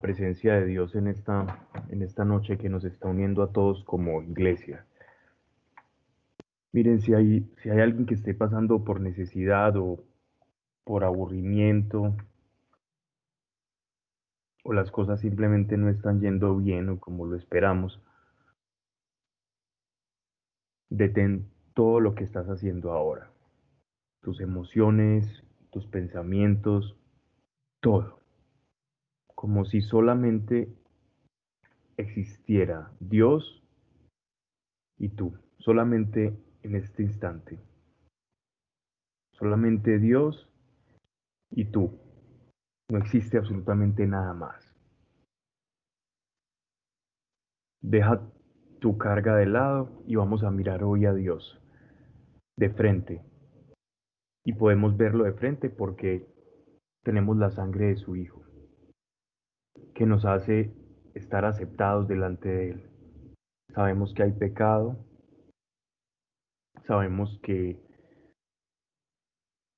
presencia de Dios en esta, en esta noche que nos está uniendo a todos como iglesia. Miren, si hay, si hay alguien que esté pasando por necesidad o por aburrimiento, o las cosas simplemente no están yendo bien o como lo esperamos, detén todo lo que estás haciendo ahora. Tus emociones, tus pensamientos, todo. Como si solamente existiera Dios y tú, solamente en este instante. Solamente Dios y tú. No existe absolutamente nada más. Deja tu carga de lado y vamos a mirar hoy a Dios de frente. Y podemos verlo de frente porque tenemos la sangre de su Hijo, que nos hace estar aceptados delante de Él. Sabemos que hay pecado, sabemos que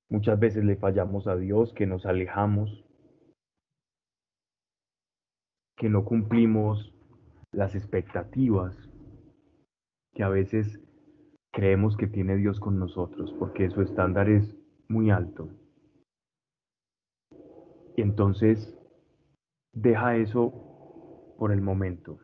muchas veces le fallamos a Dios, que nos alejamos, que no cumplimos las expectativas que a veces creemos que tiene Dios con nosotros, porque su estándar es muy alto. Y entonces deja eso por el momento.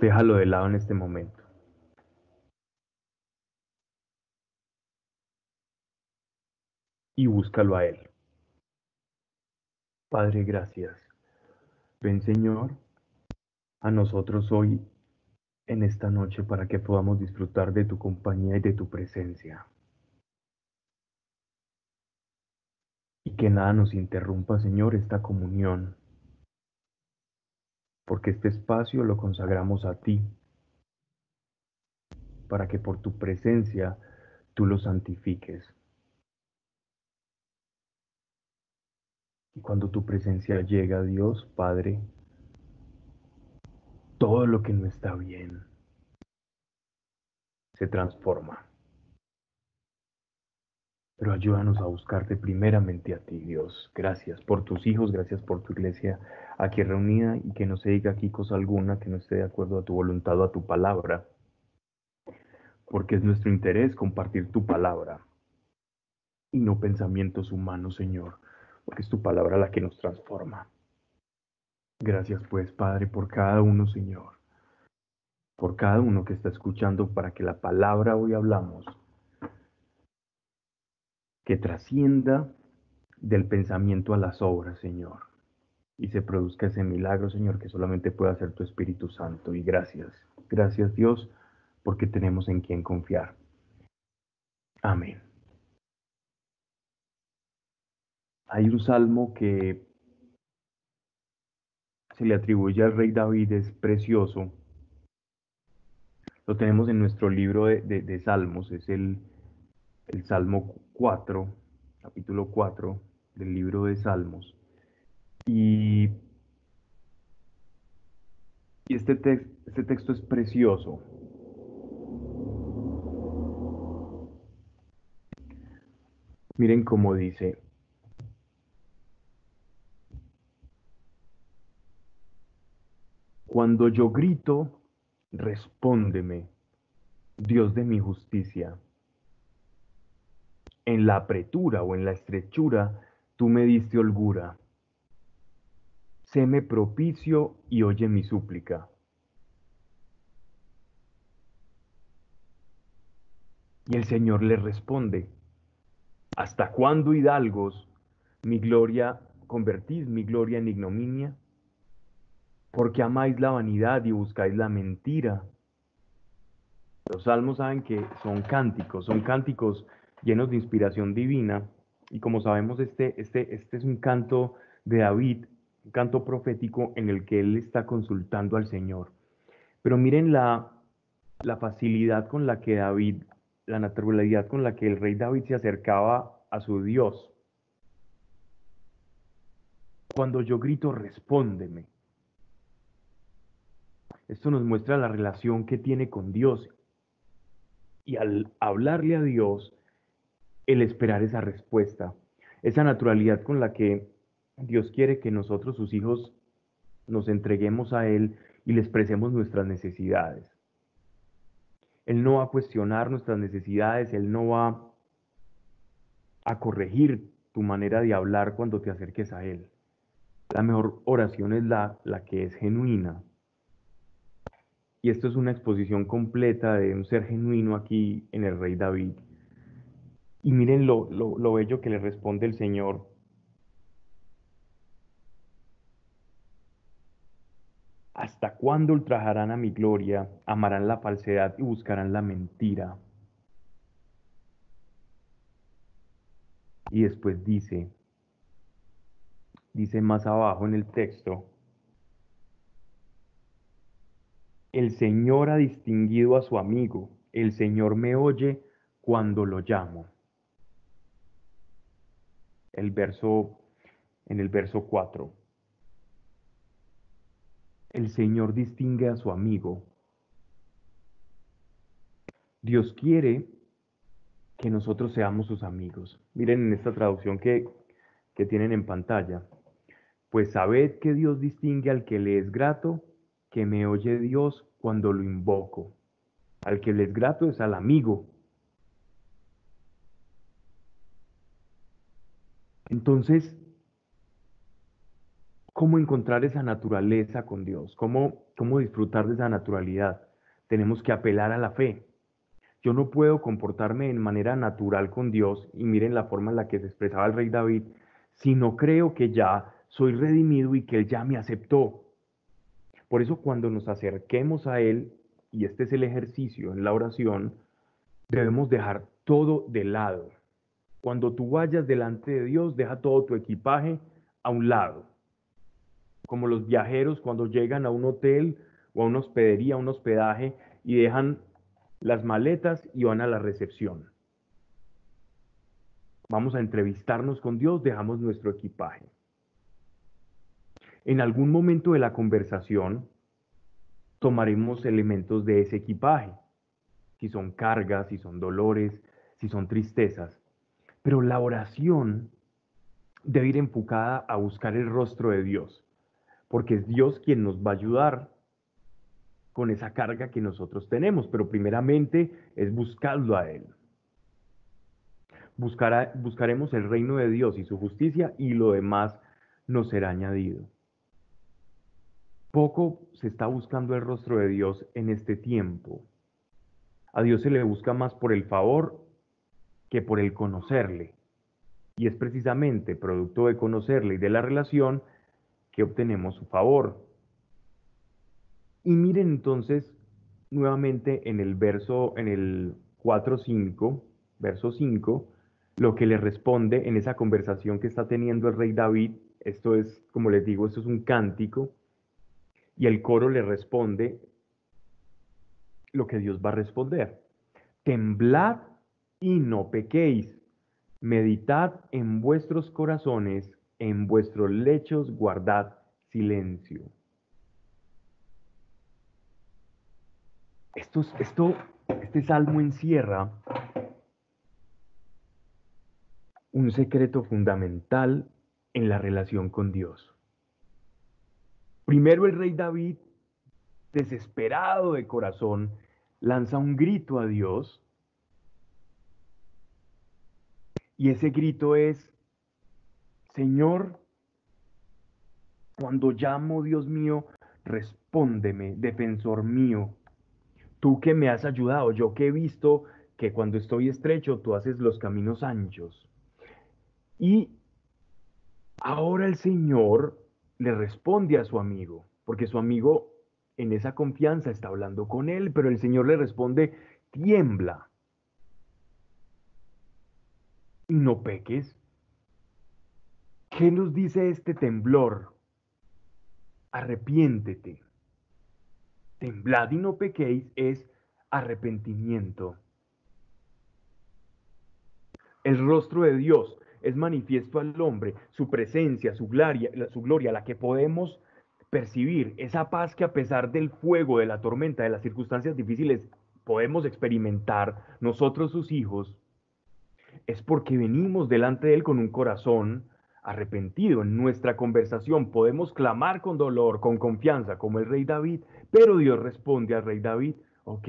Déjalo de lado en este momento. Y búscalo a Él. Padre, gracias. Ven Señor a nosotros hoy en esta noche para que podamos disfrutar de tu compañía y de tu presencia. Y que nada nos interrumpa, Señor, esta comunión porque este espacio lo consagramos a ti, para que por tu presencia tú lo santifiques. Y cuando tu presencia llega, Dios Padre, todo lo que no está bien se transforma. Pero ayúdanos a buscarte primeramente a ti, Dios. Gracias por tus hijos, gracias por tu iglesia aquí reunida y que no se diga aquí cosa alguna que no esté de acuerdo a tu voluntad o a tu palabra. Porque es nuestro interés compartir tu palabra y no pensamientos humanos, Señor, porque es tu palabra la que nos transforma. Gracias pues, Padre, por cada uno, Señor, por cada uno que está escuchando para que la palabra hoy hablamos que trascienda del pensamiento a las obras, Señor. Y se produzca ese milagro, Señor, que solamente puede hacer tu Espíritu Santo. Y gracias, gracias Dios, porque tenemos en quien confiar. Amén. Hay un salmo que se le atribuye al rey David, es precioso. Lo tenemos en nuestro libro de, Salmos, es el Salmo 4, capítulo 4 del libro de Salmos. Y, este, este texto es precioso. Miren cómo dice, Cuando yo grito, respóndeme, Dios de mi justicia en la apretura o en la estrechura, tú me diste holgura. Séme propicio y oye mi súplica. Y el Señor le responde, ¿hasta cuándo, hidalgos, mi gloria, convertís mi gloria en ignominia? Porque amáis la vanidad y buscáis la mentira. Los salmos saben que son cánticos, son cánticos llenos de inspiración divina. Y como sabemos, este, este, este es un canto de David, un canto profético en el que él está consultando al Señor. Pero miren la, la facilidad con la que David, la naturalidad con la que el rey David se acercaba a su Dios. Cuando yo grito, respóndeme. Esto nos muestra la relación que tiene con Dios. Y al hablarle a Dios, el esperar esa respuesta, esa naturalidad con la que Dios quiere que nosotros, sus hijos, nos entreguemos a Él y le expresemos nuestras necesidades. Él no va a cuestionar nuestras necesidades, Él no va a corregir tu manera de hablar cuando te acerques a Él. La mejor oración es la, la que es genuina. Y esto es una exposición completa de un ser genuino aquí en el rey David. Y miren lo, lo, lo bello que le responde el Señor ¿Hasta cuándo ultrajarán a mi gloria, amarán la falsedad y buscarán la mentira? Y después dice, dice más abajo en el texto, el Señor ha distinguido a su amigo, el Señor me oye cuando lo llamo. El verso, en el verso 4 el Señor distingue a su amigo. Dios quiere que nosotros seamos sus amigos. Miren en esta traducción que, que tienen en pantalla. Pues sabed que Dios distingue al que le es grato, que me oye Dios cuando lo invoco. Al que le es grato es al amigo. Entonces, cómo encontrar esa naturaleza con Dios, cómo, cómo disfrutar de esa naturalidad. Tenemos que apelar a la fe. Yo no puedo comportarme en manera natural con Dios, y miren la forma en la que se expresaba el rey David, si no creo que ya soy redimido y que Él ya me aceptó. Por eso cuando nos acerquemos a Él, y este es el ejercicio en la oración, debemos dejar todo de lado. Cuando tú vayas delante de Dios, deja todo tu equipaje a un lado como los viajeros cuando llegan a un hotel o a una hospedería, a un hospedaje y dejan las maletas y van a la recepción. Vamos a entrevistarnos con Dios, dejamos nuestro equipaje. En algún momento de la conversación tomaremos elementos de ese equipaje, si son cargas, si son dolores, si son tristezas. Pero la oración debe ir enfocada a buscar el rostro de Dios porque es Dios quien nos va a ayudar con esa carga que nosotros tenemos, pero primeramente es buscarlo a Él. buscaremos el reino de Dios y su justicia y lo demás nos será añadido. Poco se está buscando el rostro de Dios en este tiempo. A Dios se le busca más por el favor que por el conocerle. Y es precisamente producto de conocerle y de la relación que obtenemos su favor. Y miren entonces nuevamente en el verso, en el 4.5, verso 5, lo que le responde en esa conversación que está teniendo el rey David. Esto es, como les digo, esto es un cántico. Y el coro le responde lo que Dios va a responder. Temblad y no pequéis. Meditad en vuestros corazones en vuestros lechos guardad silencio. Esto, esto, este salmo encierra un secreto fundamental en la relación con Dios. Primero el rey David, desesperado de corazón, lanza un grito a Dios. Y ese grito es, Señor, cuando llamo, Dios mío, respóndeme, defensor mío. Tú que me has ayudado, yo que he visto que cuando estoy estrecho, tú haces los caminos anchos. Y ahora el Señor le responde a su amigo, porque su amigo en esa confianza está hablando con él, pero el Señor le responde, tiembla. No peques. ¿Qué nos dice este temblor? Arrepiéntete. Temblad y no pequéis es arrepentimiento. El rostro de Dios es manifiesto al hombre, su presencia, su gloria, su gloria, la que podemos percibir esa paz que a pesar del fuego, de la tormenta, de las circunstancias difíciles, podemos experimentar nosotros sus hijos, es porque venimos delante de Él con un corazón arrepentido. En nuestra conversación podemos clamar con dolor, con confianza, como el rey David, pero Dios responde al rey David, ok,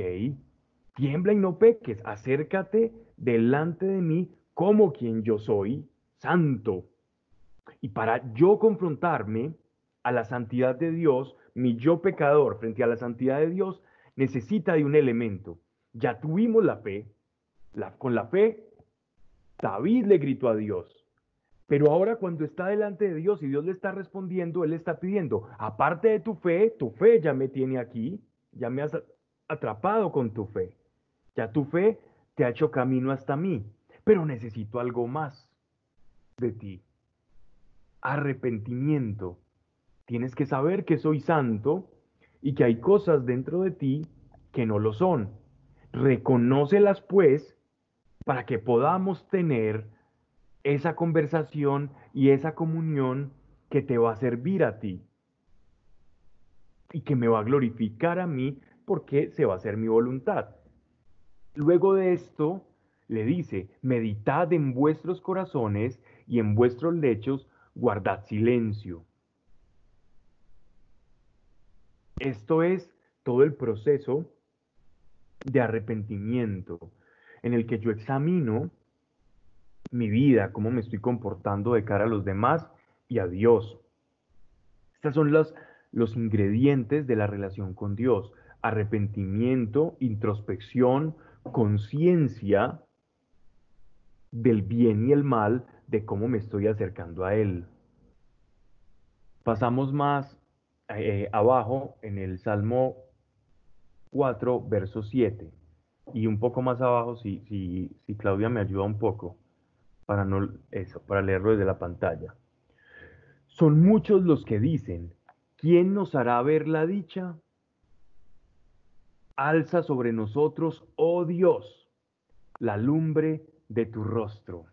tiembla y no peques, acércate delante de mí como quien yo soy, santo. Y para yo confrontarme a la santidad de Dios, mi yo pecador frente a la santidad de Dios, necesita de un elemento. Ya tuvimos la fe, con la fe, David le gritó a Dios, pero ahora cuando está delante de Dios y Dios le está respondiendo, Él está pidiendo, aparte de tu fe, tu fe ya me tiene aquí, ya me has atrapado con tu fe. Ya tu fe te ha hecho camino hasta mí, pero necesito algo más de ti. Arrepentimiento. Tienes que saber que soy santo y que hay cosas dentro de ti que no lo son. Reconócelas pues para que podamos tener esa conversación y esa comunión que te va a servir a ti y que me va a glorificar a mí porque se va a hacer mi voluntad. Luego de esto, le dice, meditad en vuestros corazones y en vuestros lechos guardad silencio. Esto es todo el proceso de arrepentimiento en el que yo examino mi vida, cómo me estoy comportando de cara a los demás y a Dios. Estos son los, los ingredientes de la relación con Dios. Arrepentimiento, introspección, conciencia del bien y el mal, de cómo me estoy acercando a Él. Pasamos más eh, abajo en el Salmo 4, verso 7. Y un poco más abajo, si, si, Claudia me ayuda un poco para no eso, para leerlo desde la pantalla. Son muchos los que dicen, ¿quién nos hará ver la dicha? Alza sobre nosotros, oh Dios, la lumbre de tu rostro.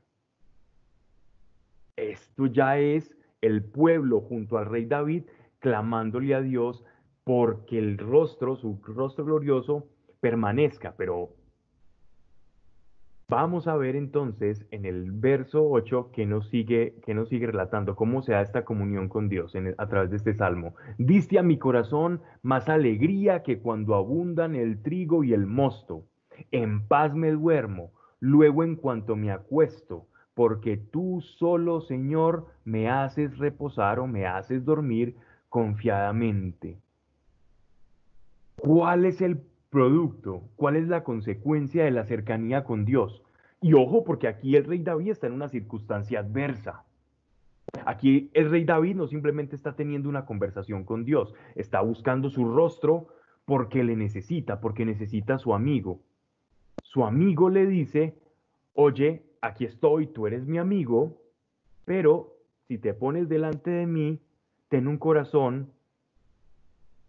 Esto ya es el pueblo junto al rey David clamándole a Dios porque el rostro, su rostro glorioso, permanezca, pero Vamos a ver entonces en el verso 8 que nos sigue, que nos sigue relatando cómo se da esta comunión con Dios a través de este salmo. Diste a mi corazón más alegría que cuando abundan el trigo y el mosto. En paz me duermo, luego en cuanto me acuesto, porque tú solo, Señor, me haces reposar o me haces dormir confiadamente. ¿Cuál es el producto, cuál es la consecuencia de la cercanía con Dios. Y ojo, porque aquí el rey David está en una circunstancia adversa. Aquí el rey David no simplemente está teniendo una conversación con Dios, está buscando su rostro porque le necesita, porque necesita a su amigo. Su amigo le dice, oye, aquí estoy, tú eres mi amigo, pero si te pones delante de mí, ten un corazón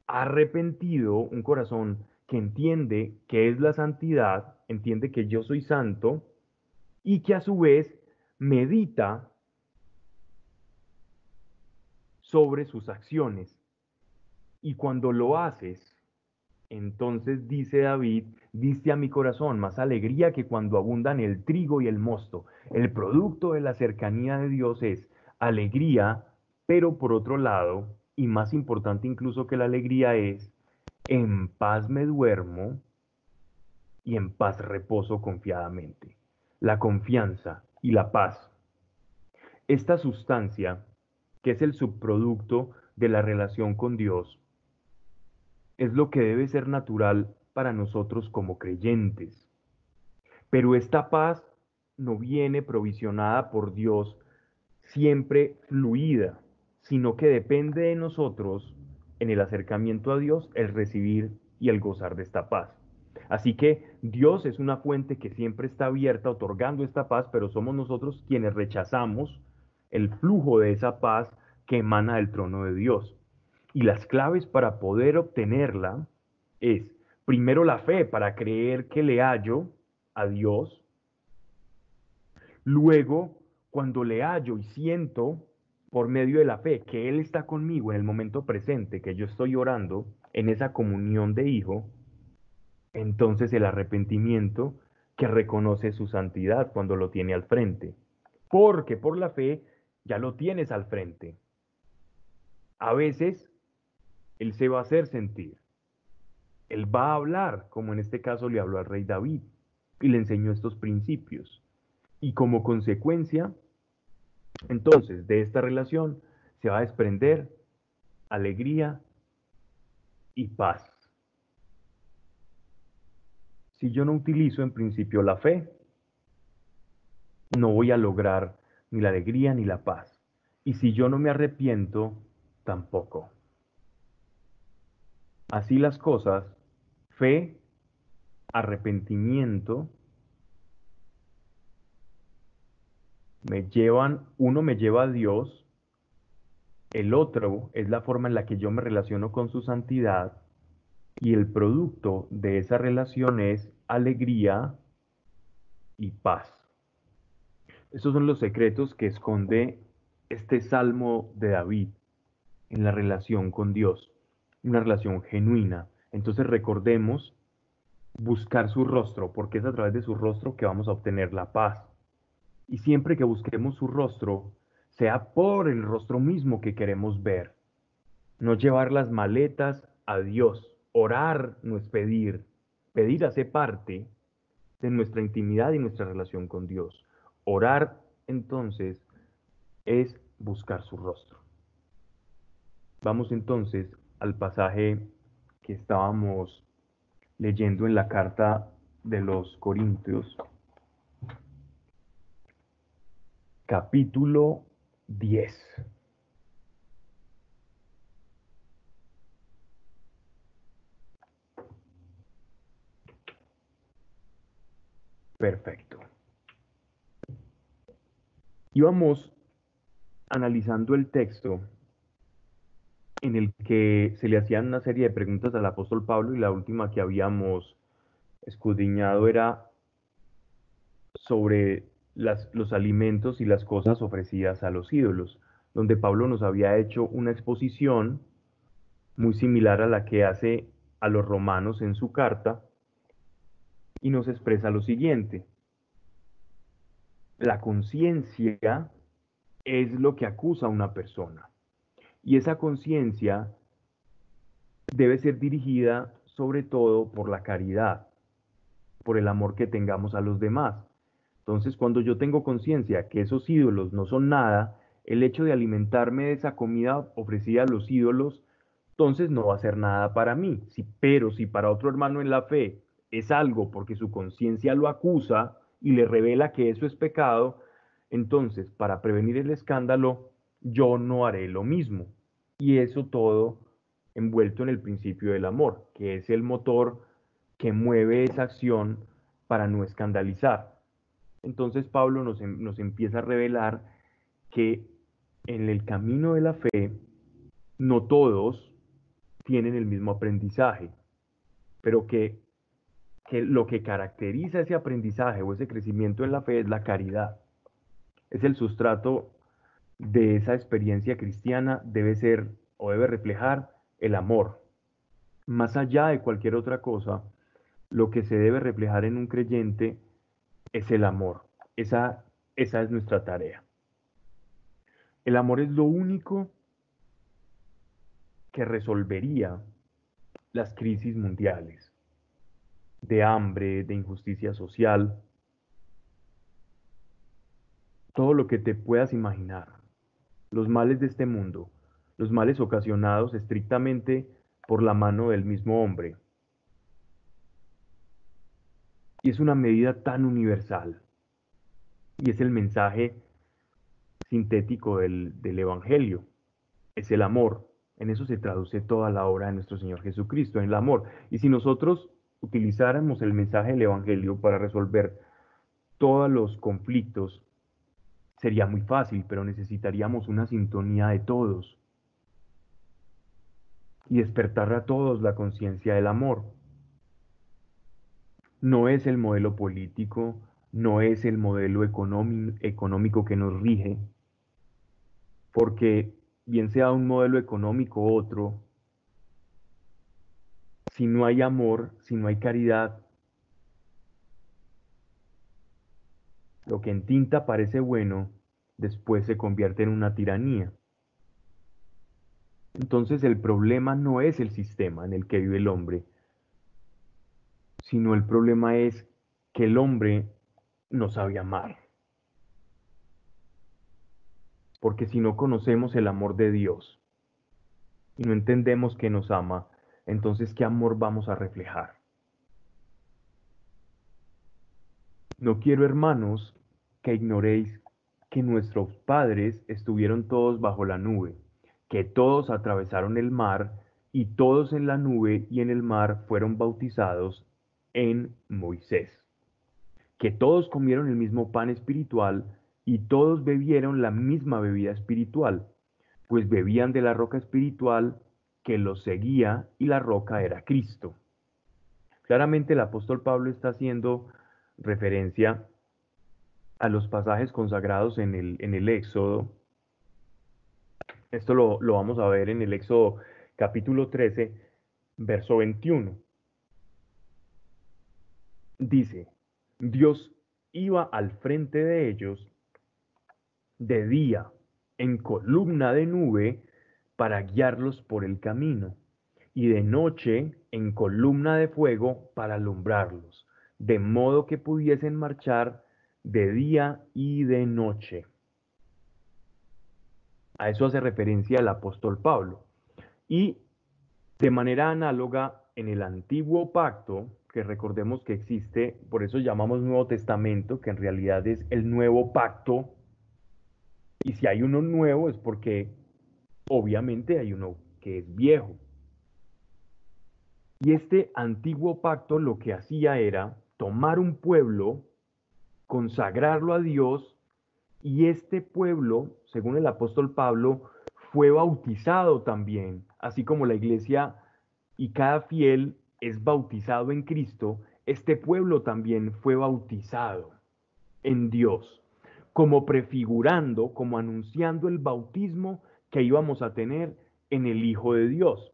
arrepentido, un corazón que entiende que es la santidad, entiende que yo soy santo y que a su vez medita sobre sus acciones. Y cuando lo haces, entonces dice David, diste a mi corazón más alegría que cuando abundan el trigo y el mosto. El producto de la cercanía de Dios es alegría, pero por otro lado, y más importante incluso que la alegría es en paz me duermo y en paz reposo confiadamente. La confianza y la paz. Esta sustancia, que es el subproducto de la relación con Dios, es lo que debe ser natural para nosotros como creyentes. Pero esta paz no viene provisionada por Dios siempre fluida, sino que depende de nosotros en el acercamiento a Dios el recibir y el gozar de esta paz. Así que Dios es una fuente que siempre está abierta otorgando esta paz, pero somos nosotros quienes rechazamos el flujo de esa paz que emana del trono de Dios. Y las claves para poder obtenerla es, primero, la fe para creer que le hallo a Dios. Luego, cuando le hallo y siento por medio de la fe, que Él está conmigo en el momento presente, que yo estoy orando en esa comunión de hijo, entonces el arrepentimiento que reconoce su santidad cuando lo tiene al frente. Porque por la fe ya lo tienes al frente. A veces Él se va a hacer sentir. Él va a hablar, como en este caso le habló al rey David, y le enseñó estos principios. Y como consecuencia, entonces, de esta relación se va a desprender alegría y paz. Si yo no utilizo en principio la fe, no voy a lograr ni la alegría ni la paz. Y si yo no me arrepiento, tampoco. Así las cosas, fe, arrepentimiento, me llevan, uno me lleva a Dios, el otro es la forma en la que yo me relaciono con su santidad y el producto de esa relación es alegría y paz. Esos son los secretos que esconde este salmo de David en la relación con Dios, una relación genuina. Entonces recordemos buscar su rostro, porque es a través de su rostro que vamos a obtener la paz. Y siempre que busquemos su rostro, sea por el rostro mismo que queremos ver. No llevar las maletas a Dios. Orar no es pedir. Pedir hace parte de nuestra intimidad y nuestra relación con Dios. Orar entonces es buscar su rostro. Vamos entonces al pasaje que estábamos leyendo en la carta de los Corintios, capítulo 10. Perfecto. Íbamos analizando el texto en el que se le hacían una serie de preguntas al apóstol Pablo y la última que habíamos escudriñado era sobre los alimentos y las cosas ofrecidas a los ídolos, donde Pablo nos había hecho una exposición muy similar a la que hace a los romanos en su carta y nos expresa lo siguiente. La conciencia es lo que acusa a una persona y esa conciencia debe ser dirigida sobre todo por la caridad, por el amor que tengamos a los demás. Entonces, cuando yo tengo conciencia que esos ídolos no son nada, el hecho de alimentarme de esa comida ofrecida a los ídolos, entonces no va a ser nada para mí. pero si para otro hermano en la fe es algo porque su conciencia lo acusa y le revela que eso es pecado, entonces para prevenir el escándalo, yo no haré lo mismo. Y eso todo envuelto en el principio del amor, que es el motor que mueve esa acción para no escandalizar. Entonces Pablo nos, em, nos empieza a revelar que en el camino de la fe no todos tienen el mismo aprendizaje, pero que, que, lo que caracteriza ese aprendizaje o ese crecimiento en la fe es la caridad. Es el sustrato de esa experiencia cristiana, debe ser o debe reflejar el amor. Más allá de cualquier otra cosa, lo que se debe reflejar en un creyente es el amor. Esa, esa es nuestra tarea. El amor es lo único que resolvería las crisis mundiales de hambre, de injusticia social, todo lo que te puedas imaginar, los males de este mundo, los males ocasionados estrictamente por la mano del mismo hombre, y es una medida tan universal. Y es el mensaje sintético del, Evangelio. Es el amor. En eso se traduce toda la obra de nuestro Señor Jesucristo, en el amor. Y si nosotros utilizáramos el mensaje del Evangelio para resolver todos los conflictos, sería muy fácil, pero necesitaríamos una sintonía de todos. Y despertar a todos la conciencia del amor. No es el modelo político, no es el modelo económico que nos rige, porque bien sea un modelo económico u otro, si no hay amor, si no hay caridad, lo que en tinta parece bueno, después se convierte en una tiranía. Entonces el problema no es el sistema en el que vive el hombre, sino el problema es que el hombre no sabe amar. Porque si no conocemos el amor de Dios y no entendemos que nos ama, entonces ¿qué amor vamos a reflejar? No quiero, hermanos, que ignoréis que nuestros padres estuvieron todos bajo la nube que todos atravesaron el mar y todos en la nube y en el mar fueron bautizados en Moisés, que todos comieron el mismo pan espiritual y todos bebieron la misma bebida espiritual, pues bebían de la roca espiritual que los seguía y la roca era Cristo. Claramente el apóstol Pablo está haciendo referencia a los pasajes consagrados en el, Éxodo esto lo, vamos a ver en el Éxodo capítulo 13, verso 21. Dice, Dios iba al frente de ellos de día en columna de nube para guiarlos por el camino, y de noche en columna de fuego para alumbrarlos, de modo que pudiesen marchar de día y de noche. A eso hace referencia el apóstol Pablo. Y de manera análoga, en el antiguo pacto, que recordemos que existe, por eso llamamos Nuevo Testamento, que en realidad es el nuevo pacto, y si hay uno nuevo es porque obviamente hay uno que es viejo. Y este antiguo pacto lo que hacía era tomar un pueblo, consagrarlo a Dios y este pueblo, según el apóstol Pablo, fue bautizado también, así como la iglesia y cada fiel es bautizado en Cristo, este pueblo también fue bautizado en Dios, como prefigurando, como anunciando el bautismo que íbamos a tener en el Hijo de Dios.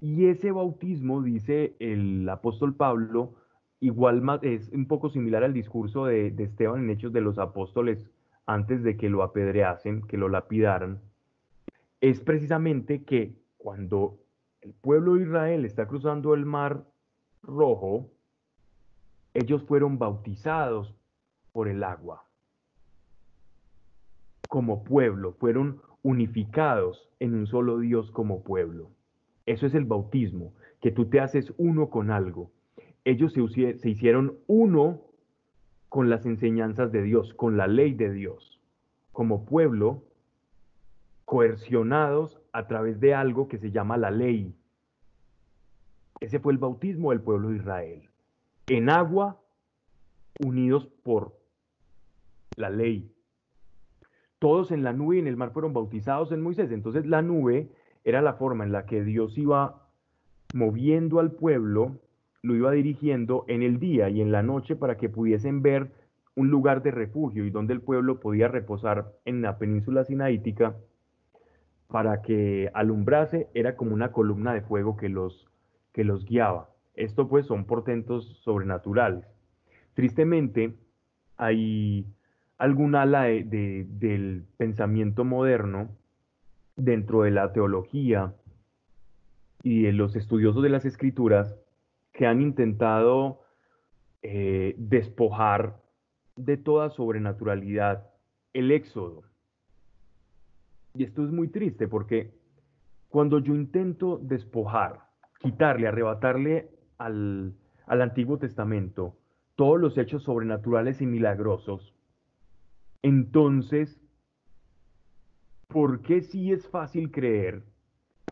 Y ese bautismo, dice el apóstol Pablo, igual es un poco similar al discurso de, de Esteban en Hechos de los Apóstoles antes de que lo apedreasen, que lo lapidaran, es precisamente que cuando el pueblo de Israel está cruzando el mar rojo, ellos fueron bautizados por el agua. Como pueblo, fueron unificados en un solo Dios como pueblo. Eso es el bautismo, que tú te haces uno con algo. Ellos se, hicieron uno con las enseñanzas de Dios, con la ley de Dios, como pueblo coercionados a través de algo que se llama la ley. Ese fue el bautismo del pueblo de Israel. En agua, unidos por la ley. Todos en la nube y en el mar fueron bautizados en Moisés. Entonces la nube era la forma en la que Dios iba moviendo al pueblo lo iba dirigiendo en el día y en la noche para que pudiesen ver un lugar de refugio y donde el pueblo podía reposar en la península sinaítica para que alumbrase era como una columna de fuego que los, que los guiaba. Esto pues son portentos sobrenaturales. Tristemente hay algún ala del pensamiento moderno dentro de la teología y de los estudiosos de las escrituras que han intentado eh, despojar de toda sobrenaturalidad el éxodo. Y esto es muy triste porque cuando yo intento despojar, quitarle, arrebatarle al, al Antiguo Testamento todos los hechos sobrenaturales y milagrosos, entonces, ¿por qué sí es fácil creer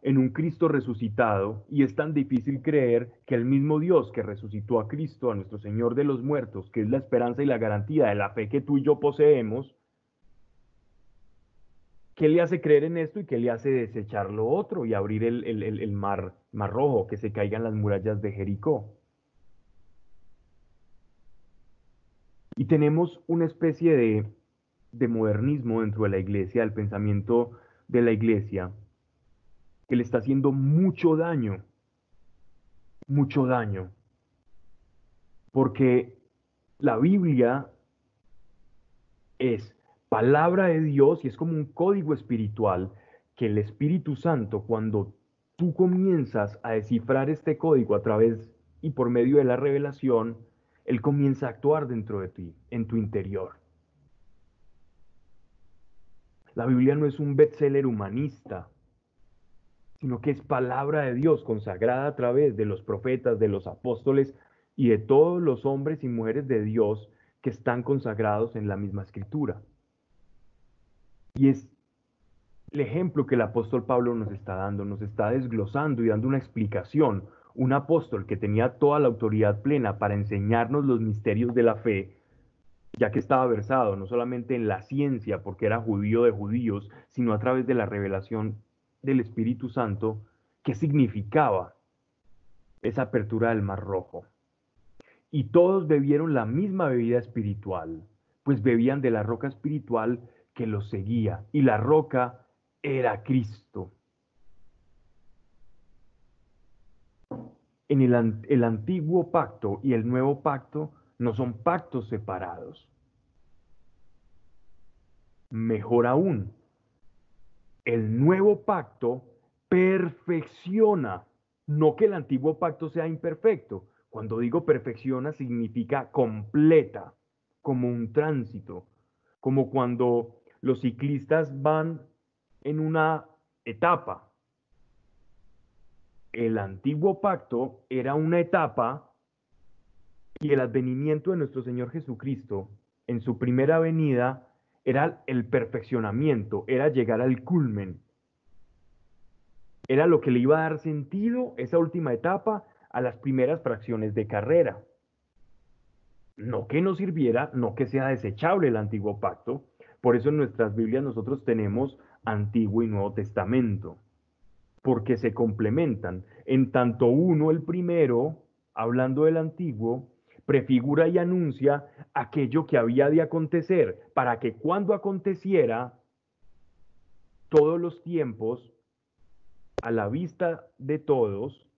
en un Cristo resucitado y es tan difícil creer que el mismo Dios que resucitó a Cristo, a nuestro Señor de los muertos, que es la esperanza y la garantía de la fe que tú y yo poseemos, ¿qué le hace creer en esto y qué le hace desechar lo otro y abrir el, mar, rojo, que se caigan las murallas de Jericó? Y tenemos una especie de, de modernismo dentro de la iglesia, el pensamiento de la iglesia que le está haciendo mucho daño, mucho daño, porque la Biblia es palabra de Dios y es como un código espiritual que el Espíritu Santo, cuando tú comienzas a descifrar este código a través y por medio de la revelación, Él comienza a actuar dentro de ti, en tu interior. La Biblia no es un bestseller humanista, sino que es palabra de Dios consagrada a través de los profetas, de los apóstoles y de todos los hombres y mujeres de Dios que están consagrados en la misma escritura. Y es el ejemplo que el apóstol Pablo nos está dando, nos está desglosando y dando una explicación. Un apóstol que tenía toda la autoridad plena para enseñarnos los misterios de la fe, ya que estaba versado no solamente en la ciencia, porque era judío de judíos, sino a través de la revelación del Espíritu Santo, qué significaba esa apertura del Mar Rojo. Y todos bebieron la misma bebida espiritual, pues bebían de la roca espiritual que los seguía, y la roca era Cristo. En el, el, antiguo pacto y el nuevo pacto no son pactos separados. Mejor aún, el nuevo pacto perfecciona, no que el antiguo pacto sea imperfecto. Cuando digo perfecciona significa completa, como un tránsito, como cuando los ciclistas van en una etapa. El antiguo pacto era una etapa y el advenimiento de nuestro Señor Jesucristo en su primera venida era el perfeccionamiento, era llegar al culmen. Era lo que le iba a dar sentido, esa última etapa, a las primeras fracciones de carrera. No que no sirviera, no que sea desechable el antiguo pacto. Por eso en nuestras Biblias nosotros tenemos Antiguo y Nuevo Testamento, porque se complementan. En tanto uno, el primero, hablando del Antiguo, prefigura y anuncia aquello que había de acontecer, para que cuando aconteciera, todos los tiempos, a la vista de todos,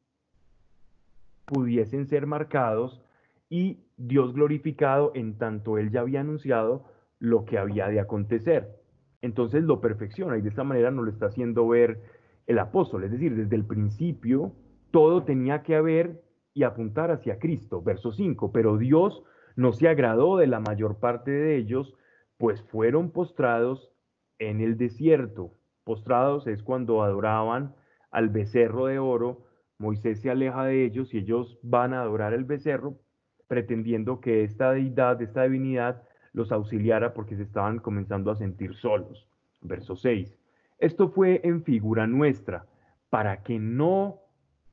pudiesen ser marcados y Dios glorificado en tanto Él ya había anunciado lo que había de acontecer. Entonces lo perfecciona y de esta manera nos lo está haciendo ver el apóstol. Es decir, desde el principio todo tenía que haber y apuntar hacia Cristo. Verso 5, pero Dios no se agradó de la mayor parte de ellos, pues fueron postrados en el desierto. Postrados es cuando adoraban al becerro de oro. Moisés se aleja de ellos y ellos van a adorar el becerro, pretendiendo que esta deidad, esta divinidad, los auxiliara porque se estaban comenzando a sentir solos. Verso 6. Esto fue en figura nuestra, para que no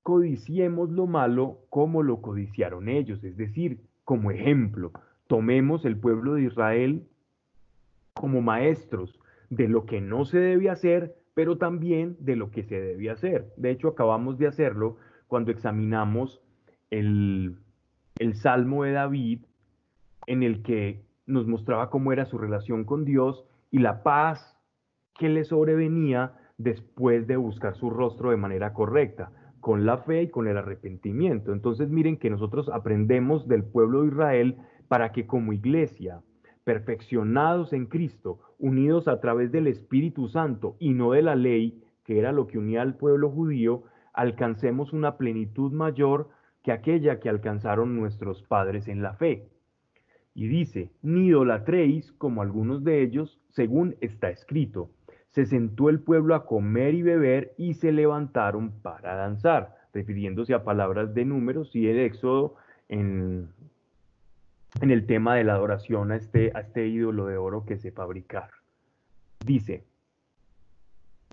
codiciemos lo malo como lo codiciaron ellos, es decir, como ejemplo, tomemos el pueblo de Israel como maestros de lo que no se debe hacer, pero también de lo que se debe hacer. De hecho, acabamos de hacerlo cuando examinamos el, el Salmo de David, en el que nos mostraba cómo era su relación con Dios y la paz que le sobrevenía después de buscar su rostro de manera correcta, con la fe y con el arrepentimiento. Entonces miren que nosotros aprendemos del pueblo de Israel para que como iglesia, perfeccionados en Cristo, unidos a través del Espíritu Santo y no de la ley, que era lo que unía al pueblo judío, alcancemos una plenitud mayor que aquella que alcanzaron nuestros padres en la fe. Y dice, ni idolatréis como algunos de ellos, según está escrito. Se sentó el pueblo a comer y beber y se levantaron para danzar, refiriéndose a palabras de números y el éxodo en, en el tema de la adoración a este, a este ídolo de oro que se fabricar. Dice,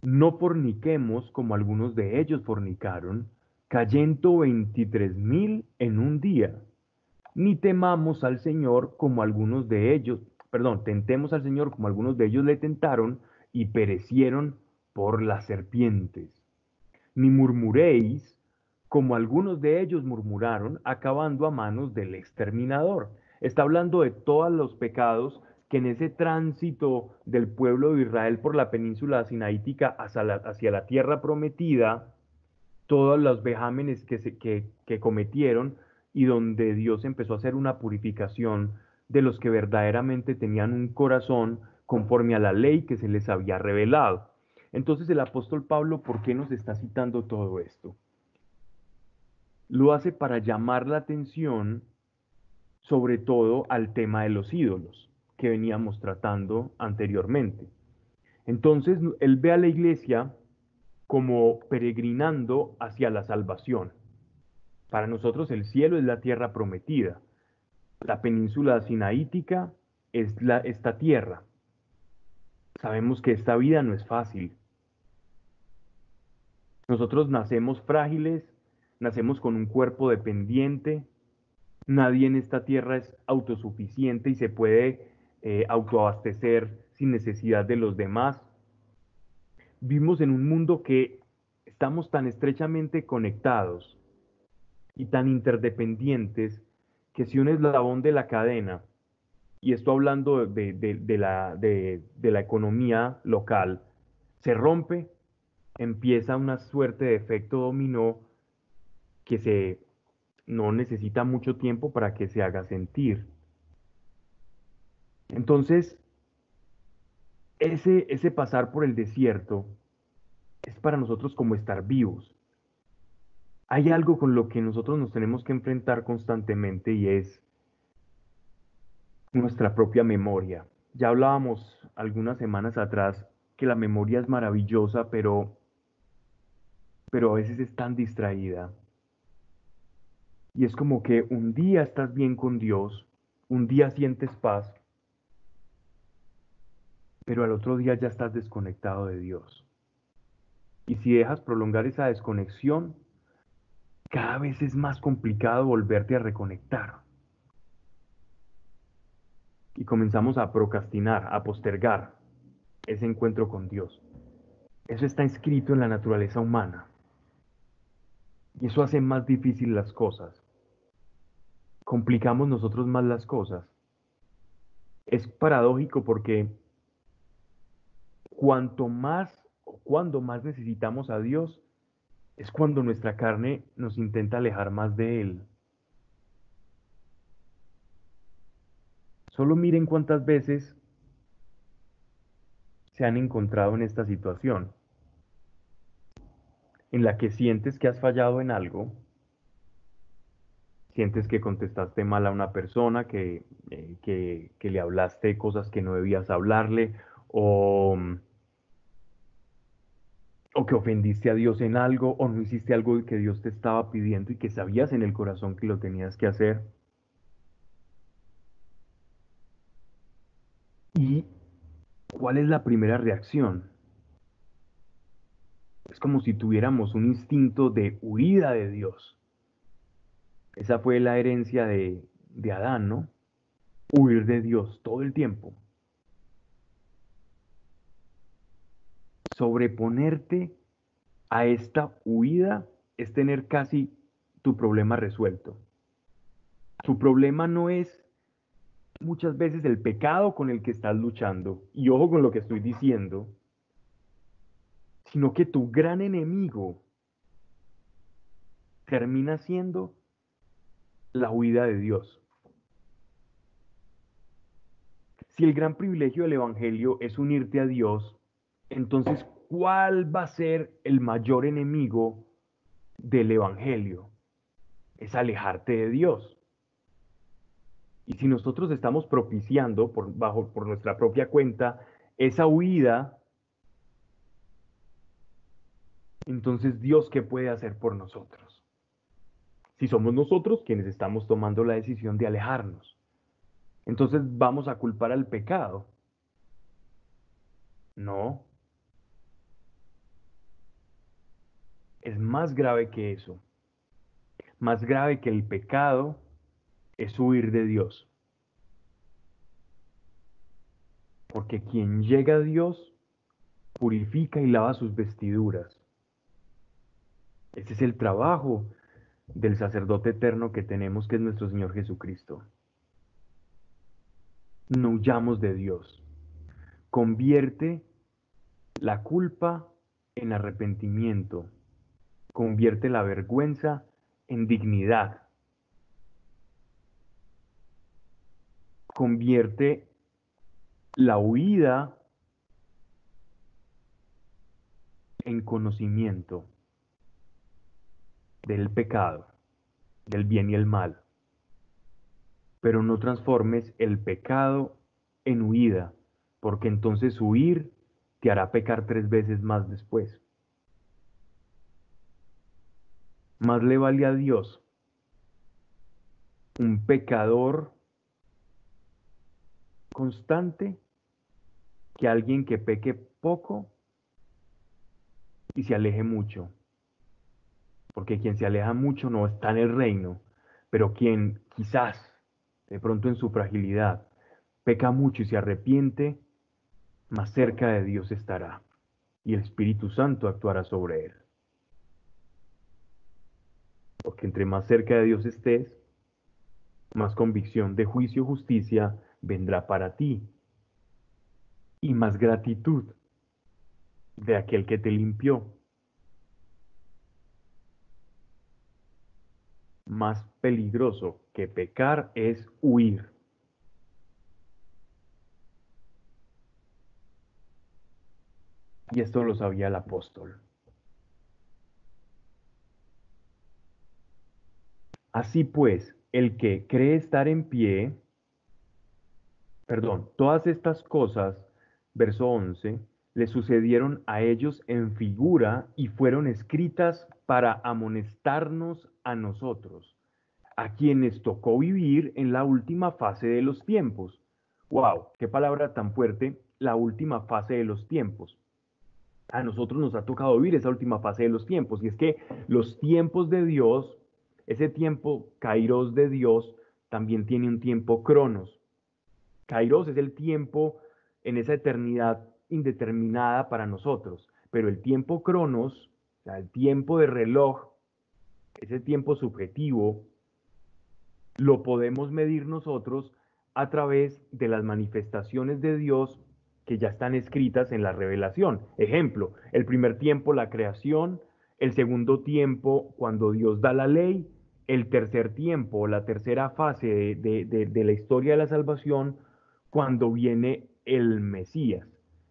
no forniquemos como algunos de ellos fornicaron, cayendo veintitrés mil en un día ni temamos al Señor como algunos de ellos, perdón, tentemos al Señor como algunos de ellos le tentaron y perecieron por las serpientes. Ni murmuréis como algunos de ellos murmuraron, acabando a manos del exterminador. Está hablando de todos los pecados que en ese tránsito del pueblo de Israel por la península sinaítica hacia la, hacia la tierra prometida, todos los vejámenes que, se, que, que cometieron y donde Dios empezó a hacer una purificación de los que verdaderamente tenían un corazón conforme a la ley que se les había revelado. Entonces el apóstol Pablo, ¿por qué nos está citando todo esto? Lo hace para llamar la atención sobre todo al tema de los ídolos que veníamos tratando anteriormente. Entonces, él ve a la iglesia como peregrinando hacia la salvación. Para nosotros el cielo es la tierra prometida. La península sinaítica es la, esta tierra. Sabemos que esta vida no es fácil. Nosotros nacemos frágiles, nacemos con un cuerpo dependiente, nadie en esta tierra es autosuficiente y se puede eh, autoabastecer sin necesidad de los demás. Vivimos en un mundo que estamos tan estrechamente conectados y tan interdependientes que si un eslabón de la cadena, y esto hablando de, la, de la economía local, se rompe, empieza una suerte de efecto dominó que se no necesita mucho tiempo para que se haga sentir. Entonces, ese, ese pasar por el desierto es para nosotros como estar vivos. Hay algo con lo que nosotros nos tenemos que enfrentar constantemente y es nuestra propia memoria. Ya hablábamos algunas semanas atrás que la memoria es maravillosa, pero, pero a veces es tan distraída. Y es como que un día estás bien con Dios, un día sientes paz, pero al otro día ya estás desconectado de Dios. Y si dejas prolongar esa desconexión, cada vez es más complicado volverte a reconectar. Y comenzamos a procrastinar, a postergar ese encuentro con Dios. Eso está inscrito en la naturaleza humana. Y eso hace más difícil las cosas complicamos nosotros más las cosas. Es paradójico porque cuanto más o cuando más necesitamos a Dios, es cuando nuestra carne nos intenta alejar más de Él. Solo miren cuántas veces se han encontrado en esta situación, en la que sientes que has fallado en algo, sientes que contestaste mal a una persona, que, eh, que, que, le hablaste cosas que no debías hablarle, o, o que ofendiste a Dios en algo, o no hiciste algo que Dios te estaba pidiendo y que sabías en el corazón que lo tenías que hacer. ¿Y cuál es la primera reacción? Es como si tuviéramos un instinto de huida de Dios esa fue la herencia de, Adán, ¿no? Huir de Dios todo el tiempo. Sobreponerte a esta huida es tener casi tu problema resuelto. Tu problema no es muchas veces el pecado con el que estás luchando, y ojo con lo que estoy diciendo, sino que tu gran enemigo termina siendo la huida de Dios. Si el gran privilegio del Evangelio es unirte a Dios, entonces, ¿cuál va a ser el mayor enemigo del Evangelio? Es alejarte de Dios. Y si nosotros estamos propiciando por, bajo, por nuestra propia cuenta esa huida, entonces Dios, ¿qué puede hacer por nosotros? si somos nosotros quienes estamos tomando la decisión de alejarnos. Entonces vamos a culpar al pecado. No. Es más grave que eso. Más grave que el pecado es huir de Dios. Porque quien llega a Dios purifica y lava sus vestiduras. Ese es el trabajo del sacerdote eterno que tenemos, que es nuestro Señor Jesucristo. no huyamos de Dios. Convierte la culpa en arrepentimiento. Convierte la vergüenza en dignidad. Convierte la huida en conocimiento del pecado, del bien y el mal. Pero no transformes el pecado en huida, porque entonces huir te hará pecar tres veces más después. Más le vale a Dios un pecador constante que alguien que peque poco y se aleje mucho. Porque quien se aleja mucho no está en el reino, pero quien quizás, de pronto en su fragilidad, peca mucho y se arrepiente, más cerca de Dios estará y el Espíritu Santo actuará sobre él. Porque entre más cerca de Dios estés, más convicción de juicio justicia vendrá para ti y más gratitud de aquel que te limpió. Más peligroso que pecar es huir. Y esto lo sabía el apóstol. Así pues, el que cree estar en pie, perdón, todas estas cosas, verso 11, le sucedieron a ellos en figura y fueron escritas para amonestarnos a nosotros, a quienes tocó vivir en la última fase de los tiempos. ¡Wow! ¡Qué palabra tan fuerte! La última fase de los tiempos a nosotros nos ha tocado vivir esa última fase de los tiempos. Y es que los tiempos de Dios, ese tiempo kairos de Dios, también tiene un tiempo cronos. Kairos es el tiempo en esa eternidad indeterminada para nosotros, pero el tiempo cronos, el tiempo de reloj, ese tiempo subjetivo, lo podemos medir nosotros a través de las manifestaciones de Dios que ya están escritas en la revelación. Ejemplo, el primer tiempo, la creación, el segundo tiempo, cuando Dios da la ley, el tercer tiempo, la tercera fase de, la historia de la salvación, cuando viene el Mesías.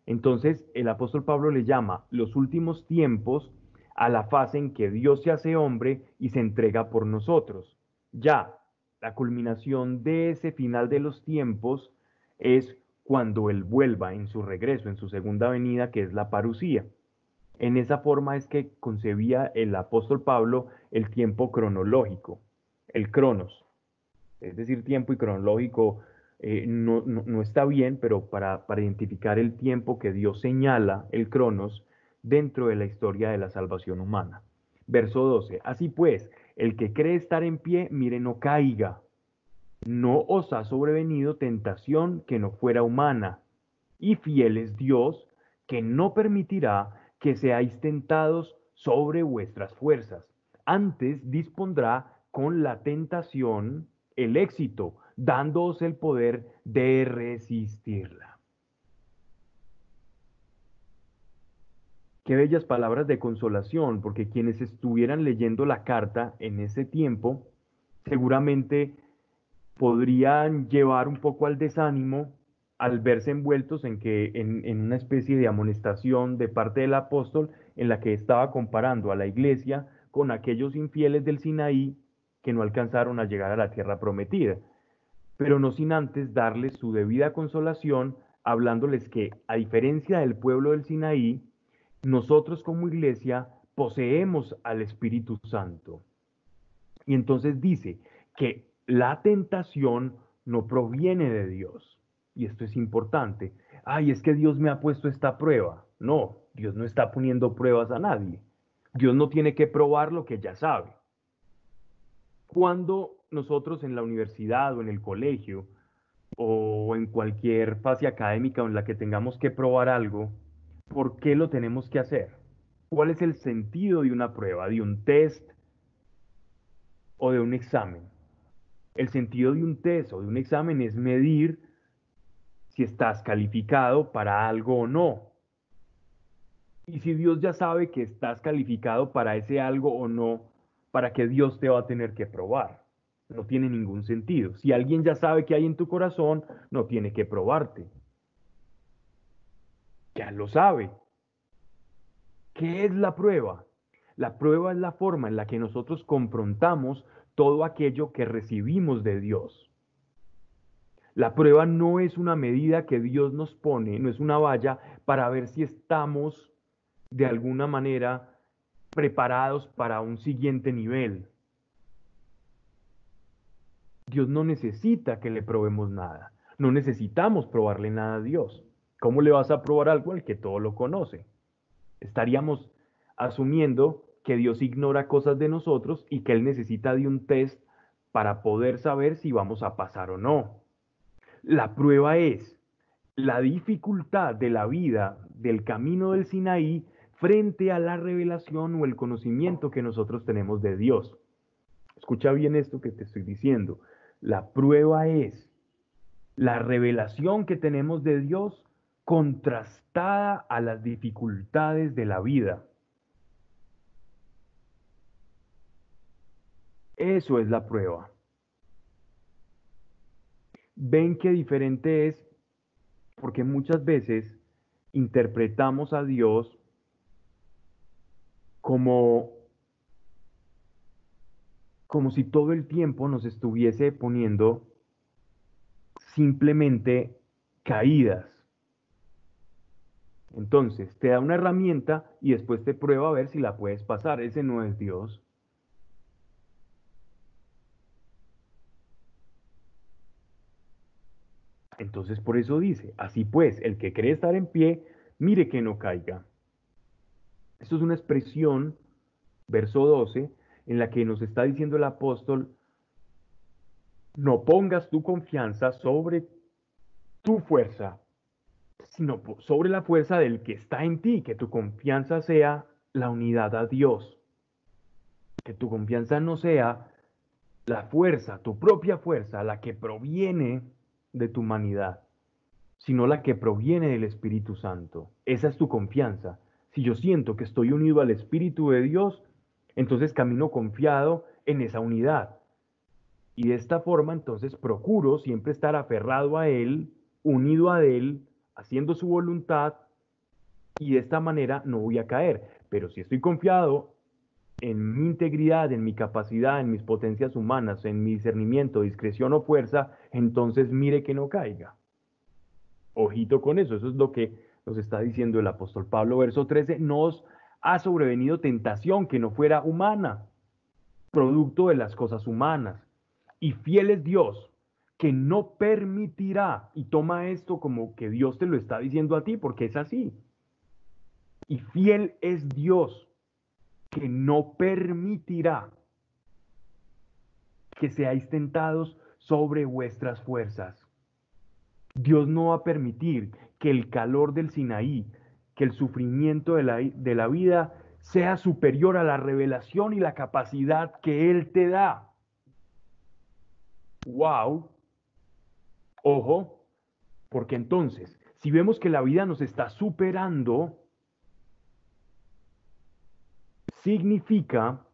Entonces, el apóstol Pablo le llama los últimos tiempos a la fase en que Dios se hace hombre y se entrega por nosotros. Ya, la culminación de ese final de los tiempos es cuando Él vuelva en su regreso, en su segunda venida, que es la parucía. En esa forma es que concebía el apóstol Pablo el tiempo cronológico, el cronos. Es decir, tiempo y cronológico eh, no, está bien, pero para, para identificar el tiempo que Dios señala, el cronos, dentro de la historia de la salvación humana. Verso 12. Así pues, el que cree estar en pie, mire, no caiga no os ha sobrevenido tentación que no fuera humana, y fiel es Dios, que no permitirá que seáis tentados sobre vuestras fuerzas. Antes dispondrá con la tentación el éxito, dándoos el poder de resistirla. Qué bellas palabras de consolación, porque quienes estuvieran leyendo la carta en ese tiempo, seguramente podrían llevar un poco al desánimo al verse envueltos en que en, una especie de amonestación de parte del apóstol en la que estaba comparando a la iglesia con aquellos infieles del Sinaí que no alcanzaron a llegar a la tierra prometida, pero no sin antes darles su debida consolación, hablándoles que, a diferencia del pueblo del Sinaí, nosotros como iglesia poseemos al Espíritu Santo. Y entonces dice que la tentación no proviene de Dios. Y esto es importante. Ay, es que Dios me ha puesto esta prueba. No, Dios no está poniendo pruebas a nadie. Dios no tiene que probar lo que ya sabe. Cuando nosotros en la universidad o en el colegio o en cualquier fase académica en la que tengamos que probar algo, ¿por qué lo tenemos que hacer? ¿Cuál es el sentido de una prueba, de un test o de un examen? El sentido de un test o de un examen es medir si estás calificado para algo o no. Y si Dios ya sabe que estás calificado para ese algo o no, ¿para qué Dios te va a tener que probar? No tiene ningún sentido. Si alguien ya sabe que hay en tu corazón, no tiene que probarte. Ya lo sabe. ¿Qué es la prueba? La prueba es la forma en la que nosotros confrontamos todo aquello que recibimos de Dios. La prueba no es una medida que Dios nos pone, no es una valla para ver si estamos de alguna manera preparados para un siguiente nivel. Dios no necesita que le probemos nada. No necesitamos probarle nada a Dios. ¿Cómo le vas a probar algo al que todo lo conoce? Estaríamos asumiendo que Dios ignora cosas de nosotros y que Él necesita de un test para poder saber si vamos a pasar o no. La prueba es la dificultad de la vida del camino del Sinaí frente a la revelación o el conocimiento que nosotros tenemos de Dios. Escucha bien esto que te estoy diciendo. La prueba es la revelación que tenemos de Dios contrastada a las dificultades de la vida. Eso es la prueba. Ven qué diferente es porque muchas veces interpretamos a Dios como como si todo el tiempo nos estuviese poniendo simplemente caídas. Entonces, te da una herramienta y después te prueba a ver si la puedes pasar. Ese no es Dios. Entonces por eso dice, así pues, el que cree estar en pie, mire que no caiga. Esto es una expresión, verso 12, en la que nos está diciendo el apóstol, no pongas tu confianza sobre tu fuerza, sino sobre la fuerza del que está en ti, que tu confianza sea la unidad a Dios, que tu confianza no sea la fuerza, tu propia fuerza, la que proviene de tu humanidad, sino la que proviene del Espíritu Santo. Esa es tu confianza. Si yo siento que estoy unido al Espíritu de Dios, entonces camino confiado en esa unidad. Y de esta forma, entonces, procuro siempre estar aferrado a Él, unido a Él, haciendo su voluntad, y de esta manera no voy a caer. Pero si estoy confiado en mi integridad, en mi capacidad, en mis potencias humanas, en mi discernimiento, discreción o fuerza, entonces mire que no caiga. Ojito con eso, eso es lo que nos está diciendo el apóstol Pablo, verso 13, nos ha sobrevenido tentación que no fuera humana, producto de las cosas humanas. Y fiel es Dios, que no permitirá, y toma esto como que Dios te lo está diciendo a ti, porque es así. Y fiel es Dios, que no permitirá que seáis tentados sobre vuestras fuerzas. Dios no va a permitir que el calor del Sinaí, que el sufrimiento de la, de la vida sea superior a la revelación y la capacidad que Él te da. ¡Wow! Ojo, porque entonces, si vemos que la vida nos está superando, significa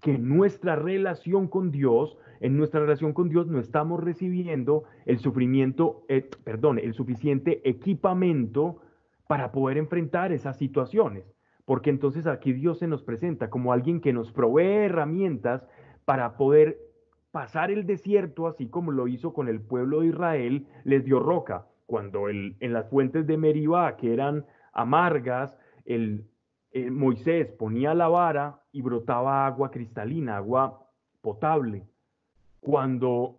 que nuestra relación con Dios, en nuestra relación con Dios no estamos recibiendo el sufrimiento, eh, perdón, el suficiente equipamiento para poder enfrentar esas situaciones. Porque entonces aquí Dios se nos presenta como alguien que nos provee herramientas para poder pasar el desierto, así como lo hizo con el pueblo de Israel, les dio roca. Cuando en las fuentes de Meribá, que eran amargas, el, eh, Moisés ponía la vara y brotaba agua cristalina, agua potable. Cuando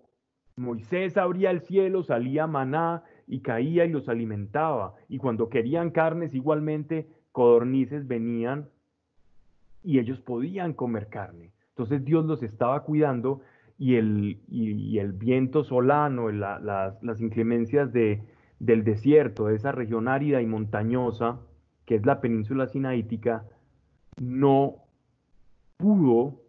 Moisés abría el cielo, salía maná y caía y los alimentaba. Y cuando querían carnes, igualmente codornices venían y ellos podían comer carne. Entonces Dios los estaba cuidando y el, y, el viento solano, las inclemencias de, del desierto, de esa región árida y montañosa, que es la península sinaítica, no pudo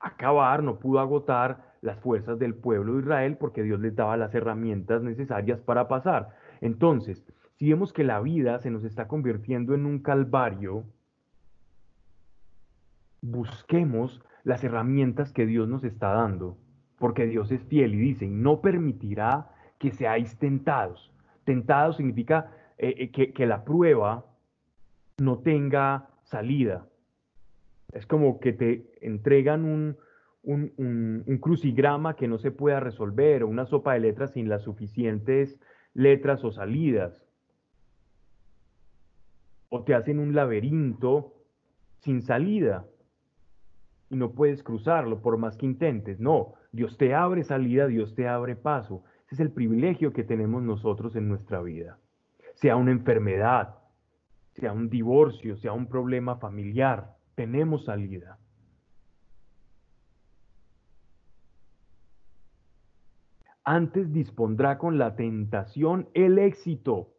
acabar, no pudo agotar las fuerzas del pueblo de Israel porque Dios les daba las herramientas necesarias para pasar. Entonces, si vemos que la vida se nos está convirtiendo en un calvario, busquemos las herramientas que Dios nos está dando, porque Dios es fiel y dice, no permitirá que seáis tentados. Tentados significa eh, eh, que, la prueba no tenga salida. Es como que te entregan un, un, crucigrama que no se pueda resolver o una sopa de letras sin las suficientes letras o salidas. O te hacen un laberinto sin salida y no puedes cruzarlo por más que intentes. No, Dios te abre salida, Dios te abre paso. Ese es el privilegio que tenemos nosotros en nuestra vida sea una enfermedad, sea un divorcio, sea un problema familiar, tenemos salida. Antes dispondrá con la tentación el éxito.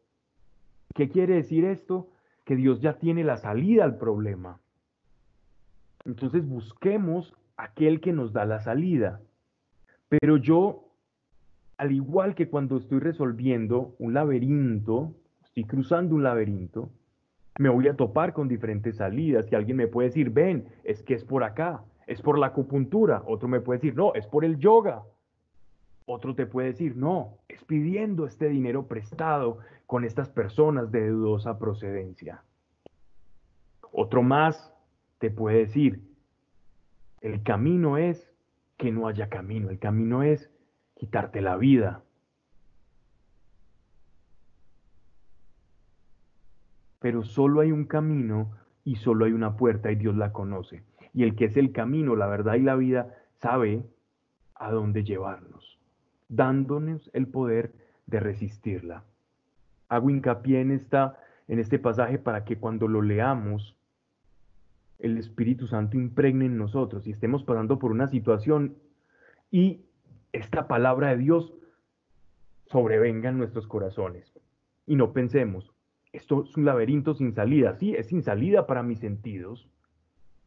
¿Qué quiere decir esto? Que Dios ya tiene la salida al problema. Entonces busquemos aquel que nos da la salida. Pero yo, al igual que cuando estoy resolviendo un laberinto, estoy cruzando un laberinto, me voy a topar con diferentes salidas y alguien me puede decir, ven, es que es por acá, es por la acupuntura, otro me puede decir, no, es por el yoga, otro te puede decir, no, es pidiendo este dinero prestado con estas personas de dudosa procedencia. Otro más te puede decir, el camino es que no haya camino, el camino es quitarte la vida, pero solo hay un camino y solo hay una puerta y Dios la conoce. Y el que es el camino, la verdad y la vida, sabe a dónde llevarnos, dándonos el poder de resistirla. Hago hincapié en, esta, en este pasaje para que cuando lo leamos, el Espíritu Santo impregne en nosotros y estemos pasando por una situación y esta palabra de Dios sobrevenga en nuestros corazones. Y no pensemos, esto es un laberinto sin salida. Sí, es sin salida para mis sentidos.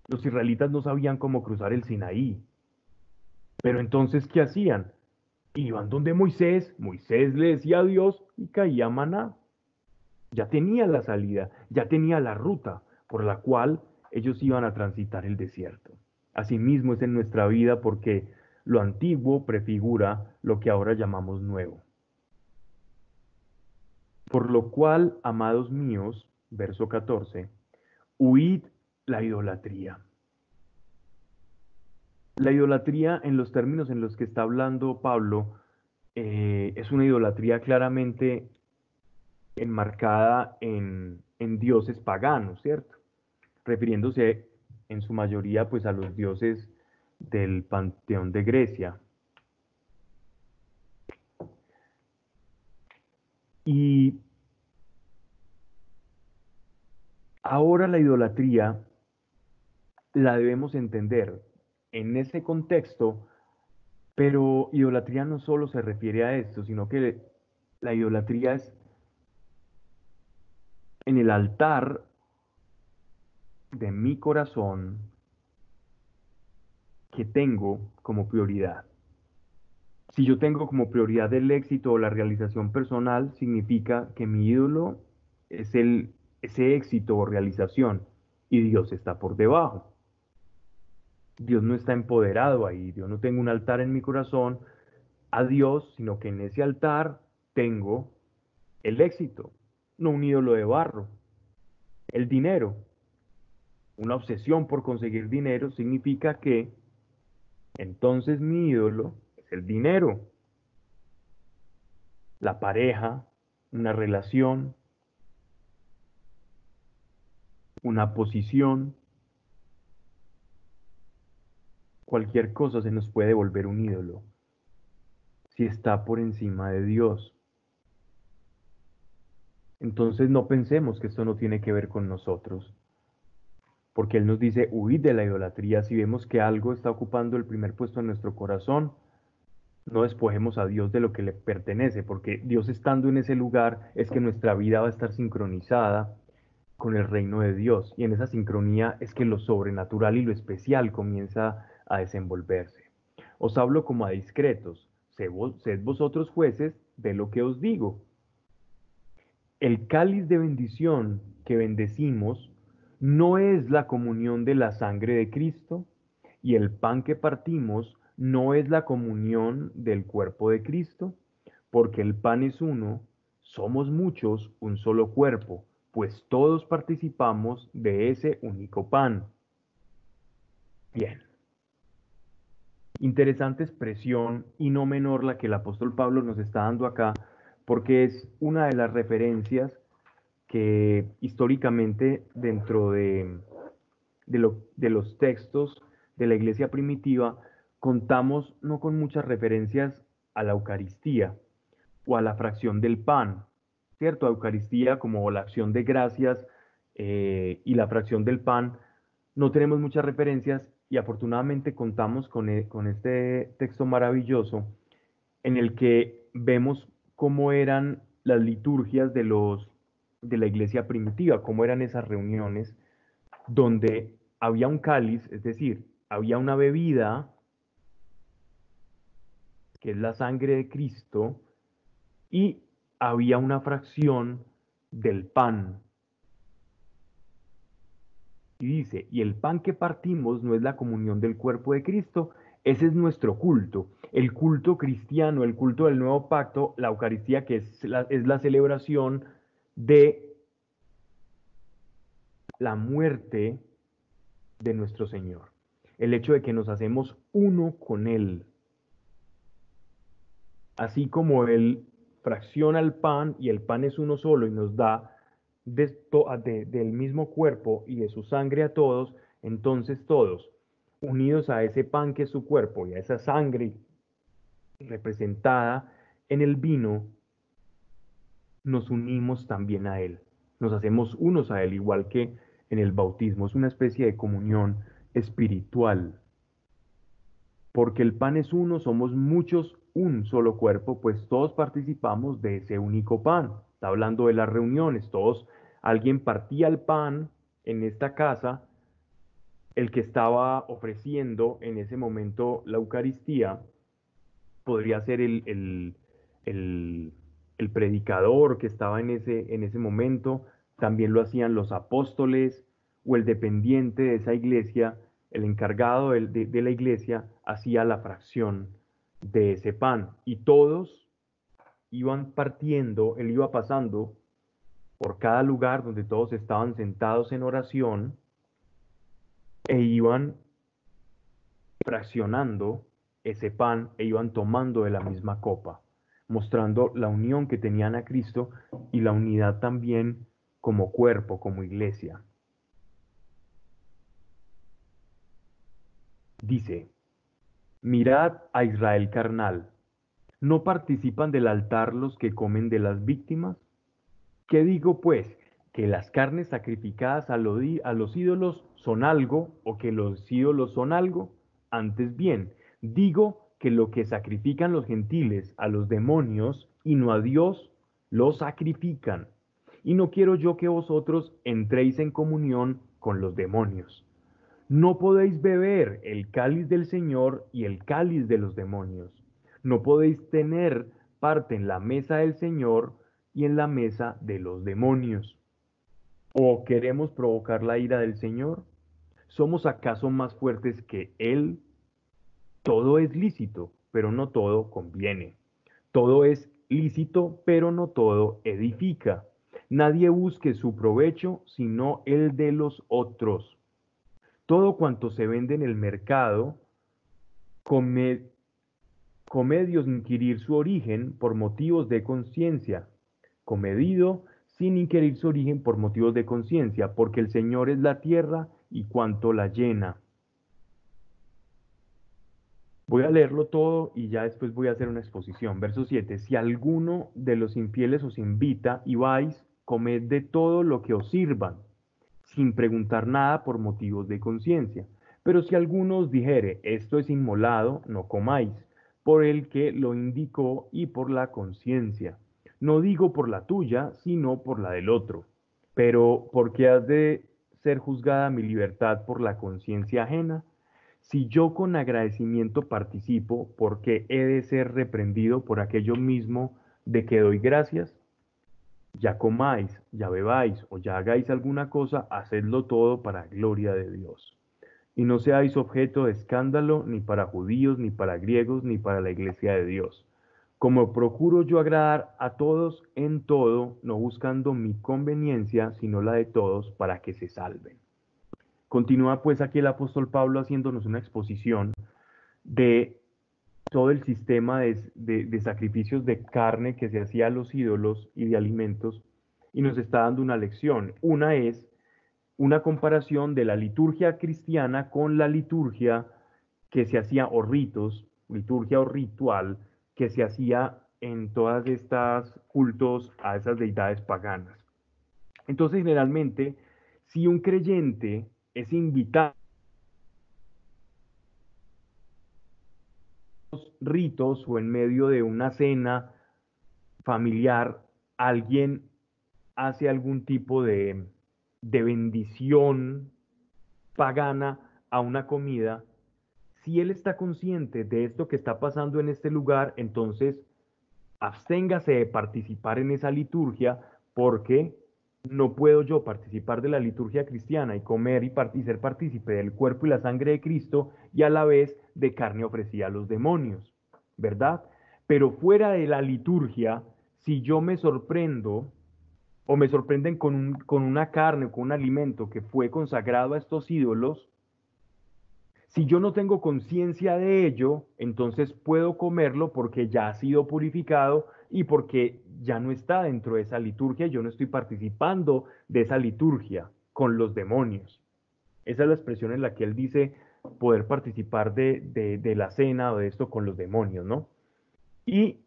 Los israelitas no sabían cómo cruzar el Sinaí. Pero entonces, ¿qué hacían? Iban donde Moisés, Moisés le decía a Dios y caía maná. Ya tenía la salida, ya tenía la ruta por la cual ellos iban a transitar el desierto. Asimismo es en nuestra vida porque lo antiguo prefigura lo que ahora llamamos nuevo. Por lo cual, amados míos, verso 14, huid la idolatría. La idolatría, en los términos en los que está hablando Pablo, eh, es una idolatría claramente enmarcada en, en dioses paganos, ¿cierto? Refiriéndose en su mayoría pues a los dioses del panteón de Grecia. Y ahora la idolatría la debemos entender en ese contexto, pero idolatría no solo se refiere a esto, sino que la idolatría es en el altar de mi corazón que tengo como prioridad. Si yo tengo como prioridad el éxito o la realización personal, significa que mi ídolo es el, ese éxito o realización y Dios está por debajo. Dios no está empoderado ahí, Dios no tengo un altar en mi corazón a Dios, sino que en ese altar tengo el éxito, no un ídolo de barro. El dinero, una obsesión por conseguir dinero significa que entonces mi ídolo el dinero, la pareja, una relación, una posición, cualquier cosa se nos puede volver un ídolo si está por encima de Dios. Entonces no pensemos que esto no tiene que ver con nosotros, porque Él nos dice, huid de la idolatría si vemos que algo está ocupando el primer puesto en nuestro corazón, no despojemos a Dios de lo que le pertenece, porque Dios estando en ese lugar es que nuestra vida va a estar sincronizada con el reino de Dios. Y en esa sincronía es que lo sobrenatural y lo especial comienza a desenvolverse. Os hablo como a discretos. Sed vosotros jueces de lo que os digo. El cáliz de bendición que bendecimos no es la comunión de la sangre de Cristo y el pan que partimos no es la comunión del cuerpo de Cristo, porque el pan es uno, somos muchos, un solo cuerpo, pues todos participamos de ese único pan. Bien. Interesante expresión y no menor la que el apóstol Pablo nos está dando acá, porque es una de las referencias que históricamente dentro de, de, los textos de la iglesia primitiva contamos no con muchas referencias a la Eucaristía o a la fracción del pan, ¿cierto? Eucaristía como la acción de gracias eh, y la fracción del pan, no tenemos muchas referencias y afortunadamente contamos con, e, con este texto maravilloso en el que vemos cómo eran las liturgias de los de la iglesia primitiva, cómo eran esas reuniones donde había un cáliz, es decir, había una bebida, que es la sangre de Cristo, y había una fracción del pan. Y dice, y el pan que partimos no es la comunión del cuerpo de Cristo, ese es nuestro culto. El culto cristiano, el culto del nuevo pacto, la Eucaristía, que es la, es la celebración de la muerte de nuestro Señor. El hecho de que nos hacemos uno con Él. Así como Él fracciona el pan y el pan es uno solo y nos da del mismo cuerpo y de su sangre a todos, entonces todos, unidos a ese pan que es su cuerpo y a esa sangre representada en el vino, nos unimos también a Él nos hacemos unos a Él, igual que en el bautismo. Es una especie de comunión espiritual. Porque el pan es uno, somos muchos, un solo cuerpo, pues todos participamos de ese único pan. Está hablando de las reuniones, todos, alguien partía el pan en esta casa, el que estaba ofreciendo en ese momento la Eucaristía, podría ser el, el, el predicador que estaba en ese, en ese momento, también lo hacían los apóstoles o el dependiente de esa iglesia, el encargado de, la iglesia, hacía la fracción de ese pan. Y todos iban partiendo, él iba pasando por cada lugar donde todos estaban sentados en oración e iban fraccionando ese pan e iban tomando de la misma copa mostrando la unión que tenían a Cristo y la unidad también como cuerpo, como iglesia. Dice, mirad a Israel carnal, ¿no participan del altar los que comen de las víctimas? ¿Qué digo pues? ¿Que las carnes sacrificadas a, los ídolos son algo o que los ídolos son algo? Antes bien, digo que lo que sacrifican los gentiles a los demonios y no a Dios, lo sacrifican. Y no quiero yo que vosotros entréis en comunión con los demonios. No podéis beber el cáliz del Señor y el cáliz de los demonios. No podéis tener parte en la mesa del Señor y en la mesa de los demonios. ¿O queremos provocar la ira del Señor? ¿Somos acaso más fuertes que Él? Todo es lícito, pero no todo conviene. Todo es lícito, pero no todo edifica. Nadie busque su provecho, sino el de los otros. Todo cuanto se vende en el mercado, comedios inquirir su origen por motivos de conciencia. Comedido sin inquirir su origen por motivos de conciencia, porque el Señor es la tierra y cuanto la llena. Voy a leerlo todo y ya después voy a hacer una exposición. Verso 7. Si alguno de los infieles os invita y vais, comed de todo lo que os sirvan, sin preguntar nada por motivos de conciencia. Pero si alguno os dijere, esto es inmolado, no comáis, por el que lo indicó y por la conciencia. No digo por la tuya, sino por la del otro. Pero, ¿por qué has de ser juzgada mi libertad por la conciencia ajena? Si yo con agradecimiento participo, porque he de ser reprendido por aquello mismo de que doy gracias, ya comáis, ya bebáis o ya hagáis alguna cosa, hacedlo todo para gloria de Dios. Y no seáis objeto de escándalo ni para judíos, ni para griegos, ni para la iglesia de Dios. Como procuro yo agradar a todos en todo, no buscando mi conveniencia, sino la de todos, para que se salven. Continúa pues aquí el apóstol Pablo haciéndonos una exposición de todo el sistema de, sacrificios de carne que se hacía a los ídolos y de alimentos y nos está dando una lección. Una es una comparación de la liturgia cristiana con la liturgia que se hacía o ritos, liturgia o ritual que se hacía en todas estas cultos a esas deidades paganas. Entonces, generalmente, si un creyente es invitado ritos o en medio de una cena familiar alguien hace algún tipo de, de bendición pagana a una comida, si él está consciente de esto que está pasando en este lugar, entonces absténgase de participar en esa liturgia porque no puedo yo participar de la liturgia cristiana y comer y, ser partícipe del cuerpo y la sangre de Cristo y a la vez de carne ofrecida a los demonios. ¿verdad? Pero fuera de la liturgia, si yo me sorprendo o me sorprenden con, con una carne o con un alimento que fue consagrado a estos ídolos, si yo no tengo conciencia de ello, entonces puedo comerlo porque ya ha sido purificado y porque ya no está dentro de esa liturgia, yo no estoy participando de esa liturgia con los demonios. Esa es la expresión en la que él dice, poder participar de, la cena o de esto con los demonios, ¿no? Y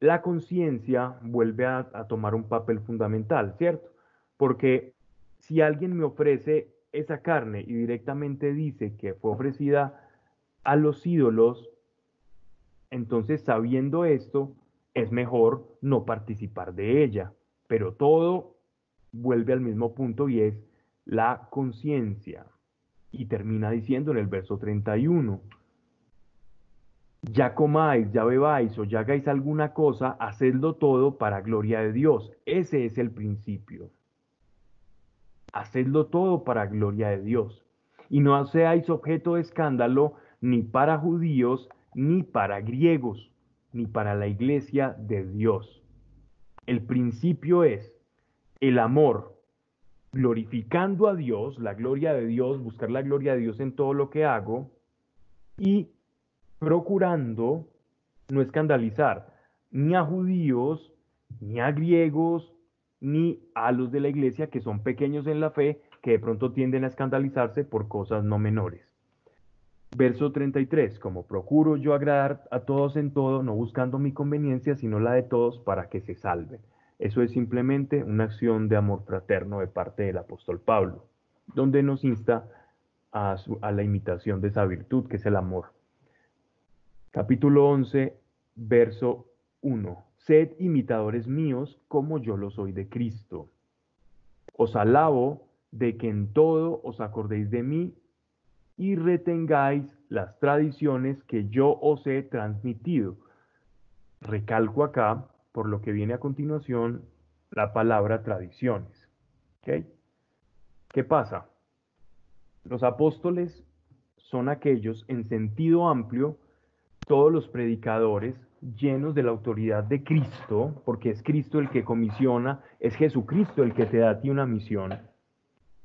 la conciencia vuelve a, a, tomar un papel fundamental, ¿cierto? Porque si alguien me ofrece esa carne y directamente dice que fue ofrecida a los ídolos, entonces sabiendo esto, es mejor no participar de ella. Pero todo vuelve al mismo punto y es la conciencia y termina diciendo en el verso 31, ya comáis, ya bebáis o ya hagáis alguna cosa, hacedlo todo para gloria de Dios. Ese es el principio. Hacedlo todo para gloria de Dios. Y no seáis objeto de escándalo ni para judíos, ni para griegos, ni para la iglesia de Dios. El principio es el amor glorificando a Dios, la gloria de Dios, buscar la gloria de Dios en todo lo que hago y procurando no escandalizar ni a judíos, ni a griegos, ni a los de la iglesia que son pequeños en la fe, que de pronto tienden a escandalizarse por cosas no menores. Verso 33, como procuro yo agradar a todos en todo, no buscando mi conveniencia, sino la de todos para que se salven. Eso es simplemente una acción de amor fraterno de parte del apóstol Pablo, donde nos insta a, la imitación de esa virtud que es el amor. Capítulo 11, verso 1. Sed imitadores míos como yo lo soy de Cristo. Os alabo de que en todo os acordéis de mí y retengáis las tradiciones que yo os he transmitido. Recalco acá por lo que viene a continuación la palabra tradiciones. ¿Qué pasa? Los apóstoles son aquellos en sentido amplio, todos los predicadores llenos de la autoridad de Cristo, porque es Cristo el que comisiona, es Jesucristo el que te da a ti una misión,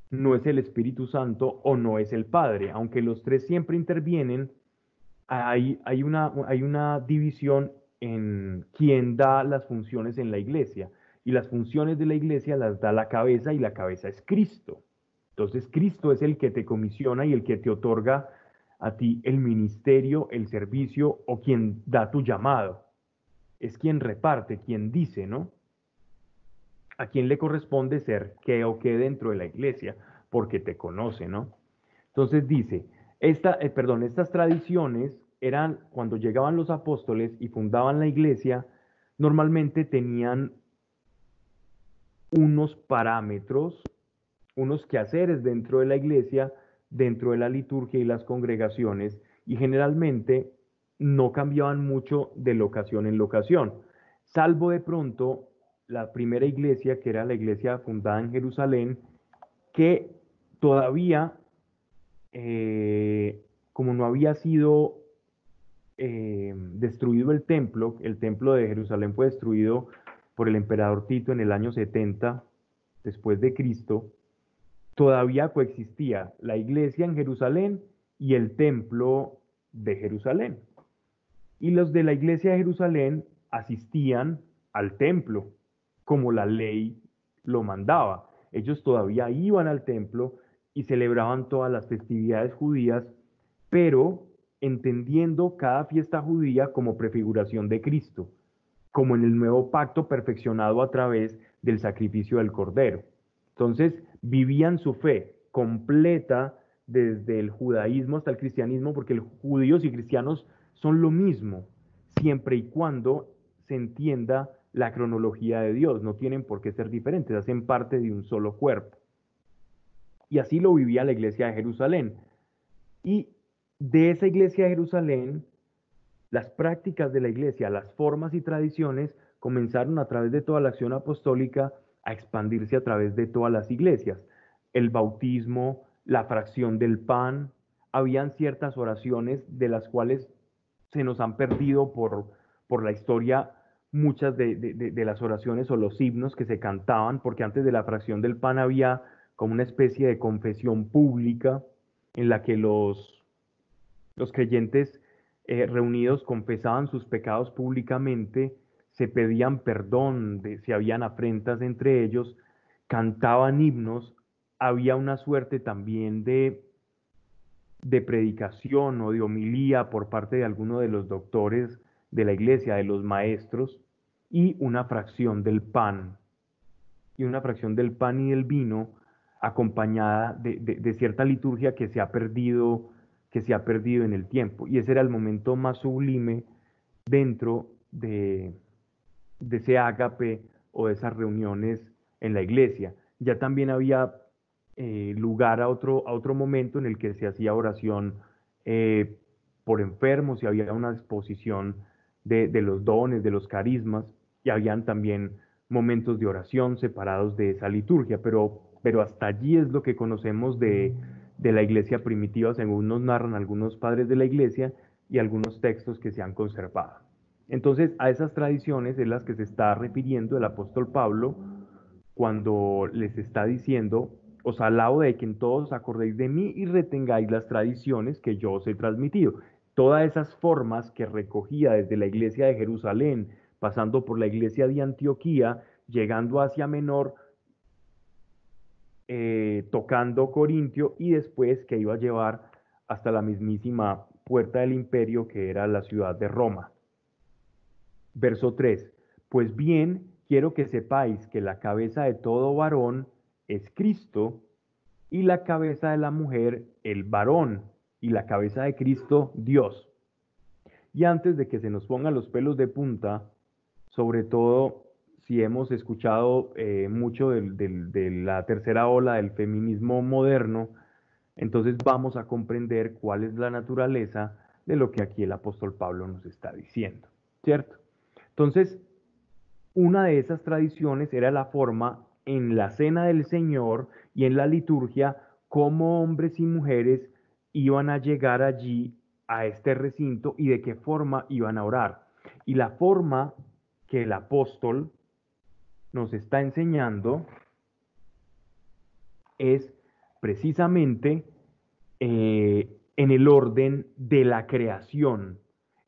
no es el Espíritu Santo o no es el Padre, aunque los tres siempre intervienen, hay, una, hay una división en quién da las funciones en la iglesia. Y las funciones de la iglesia las da la cabeza y la cabeza es Cristo. Entonces Cristo es el que te comisiona y el que te otorga a ti el ministerio, el servicio o quien da tu llamado. Es quien reparte, quien dice, ¿no? A quien le corresponde ser qué o qué dentro de la iglesia, porque te conoce, ¿no? Entonces dice, esta, eh, perdón, estas tradiciones eran, cuando llegaban los apóstoles y fundaban la iglesia, normalmente tenían unos parámetros, unos quehaceres dentro de la iglesia dentro de la liturgia y las congregaciones y generalmente no cambiaban mucho de locación en locación, salvo de pronto la primera iglesia, que era la iglesia fundada en Jerusalén, que todavía, eh, como no había sido eh, destruido el templo, el templo de Jerusalén fue destruido por el emperador Tito en el año 70 después de Cristo, todavía coexistía la iglesia en Jerusalén y el templo de Jerusalén. Y los de la iglesia de Jerusalén asistían al templo, como la ley lo mandaba. Ellos todavía iban al templo y celebraban todas las festividades judías, pero entendiendo cada fiesta judía como prefiguración de Cristo, como en el nuevo pacto perfeccionado a través del sacrificio del Cordero. Entonces, vivían su fe completa desde el judaísmo hasta el cristianismo, porque judíos y cristianos son lo mismo, siempre y cuando se entienda la cronología de Dios, no tienen por qué ser diferentes, hacen parte de un solo cuerpo. Y así lo vivía la iglesia de Jerusalén. Y de esa iglesia de Jerusalén, las prácticas de la iglesia, las formas y tradiciones comenzaron a través de toda la acción apostólica a expandirse a través de todas las iglesias. El bautismo, la fracción del pan, habían ciertas oraciones de las cuales se nos han perdido por, por la historia muchas de, de, las oraciones o los himnos que se cantaban, porque antes de la fracción del pan había como una especie de confesión pública en la que los, los creyentes eh, reunidos confesaban sus pecados públicamente, se pedían perdón de si habían afrentas entre ellos, cantaban himnos, había una suerte también de de predicación o de homilía por parte de alguno de los doctores de la iglesia, de los maestros, y una fracción del pan, y una fracción del pan y del vino acompañada de, cierta liturgia que se ha perdido que se ha perdido en el tiempo. Y ese era el momento más sublime dentro de, de ese ágape o de esas reuniones en la iglesia. Ya también había eh, lugar a otro, a otro momento en el que se hacía oración eh, por enfermos y había una exposición de, los dones, de los carismas, y habían también momentos de oración separados de esa liturgia, pero, pero hasta allí es lo que conocemos de, de la iglesia primitiva, según nos narran algunos padres de la iglesia y algunos textos que se han conservado. Entonces, a esas tradiciones es las que se está refiriendo el apóstol Pablo cuando les está diciendo os alabo de que en todos acordéis de mí y retengáis las tradiciones que yo os he transmitido. Todas esas formas que recogía desde la iglesia de Jerusalén, pasando por la iglesia de Antioquía, llegando hacia Menor, eh, tocando Corintio y después que iba a llevar hasta la mismísima puerta del imperio que era la ciudad de Roma. Verso 3. Pues bien, quiero que sepáis que la cabeza de todo varón es Cristo y la cabeza de la mujer el varón y la cabeza de Cristo Dios. Y antes de que se nos pongan los pelos de punta, sobre todo si hemos escuchado eh, mucho de la tercera ola del feminismo moderno, entonces vamos a comprender cuál es la naturaleza de lo que aquí el apóstol Pablo nos está diciendo, ¿cierto? Entonces, una de esas tradiciones era la forma en la cena del Señor y en la liturgia cómo hombres y mujeres iban a llegar allí a este recinto y de qué forma iban a orar. Y la forma que el apóstol nos está enseñando es precisamente eh, en el orden de la creación,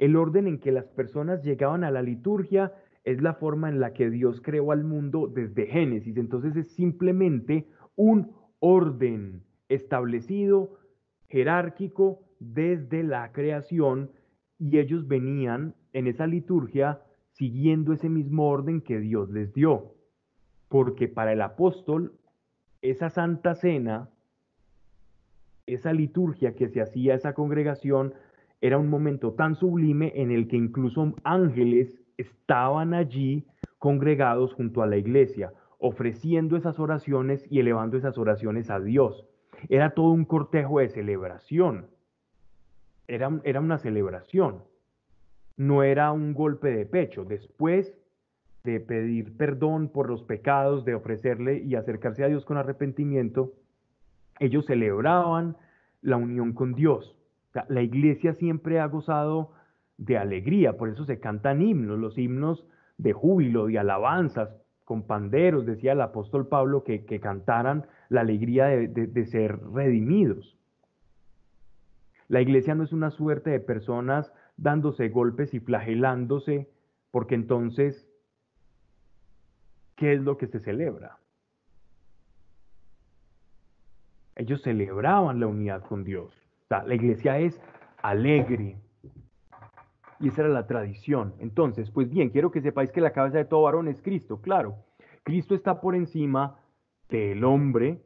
el orden en que las personas llegaban a la liturgia es la forma en la que Dios creó al mundo desde Génesis. Entonces es simplemente un orden establecido, jerárquico, desde la creación y ellos venían en esa liturgia siguiendo ese mismo orden que Dios les dio. Porque para el apóstol, esa santa cena, esa liturgia que se hacía esa congregación, era un momento tan sublime en el que incluso ángeles estaban allí congregados junto a la iglesia, ofreciendo esas oraciones y elevando esas oraciones a Dios. Era todo un cortejo de celebración. Era, era una celebración. No era un golpe de pecho. Después de pedir perdón por los pecados, de ofrecerle y acercarse a Dios con arrepentimiento, ellos celebraban la unión con Dios. La iglesia siempre ha gozado de alegría, por eso se cantan himnos, los himnos de júbilo, de alabanzas, con panderos, decía el apóstol Pablo, que, cantaran la alegría de, de ser redimidos. La iglesia no es una suerte de personas dándose golpes y flagelándose, porque entonces, ¿qué es lo que se celebra? Ellos celebraban la unidad con Dios. La iglesia es alegre. Y esa era la tradición. Entonces, pues bien, quiero que sepáis que la cabeza de todo varón es Cristo. Claro, Cristo está por encima del hombre.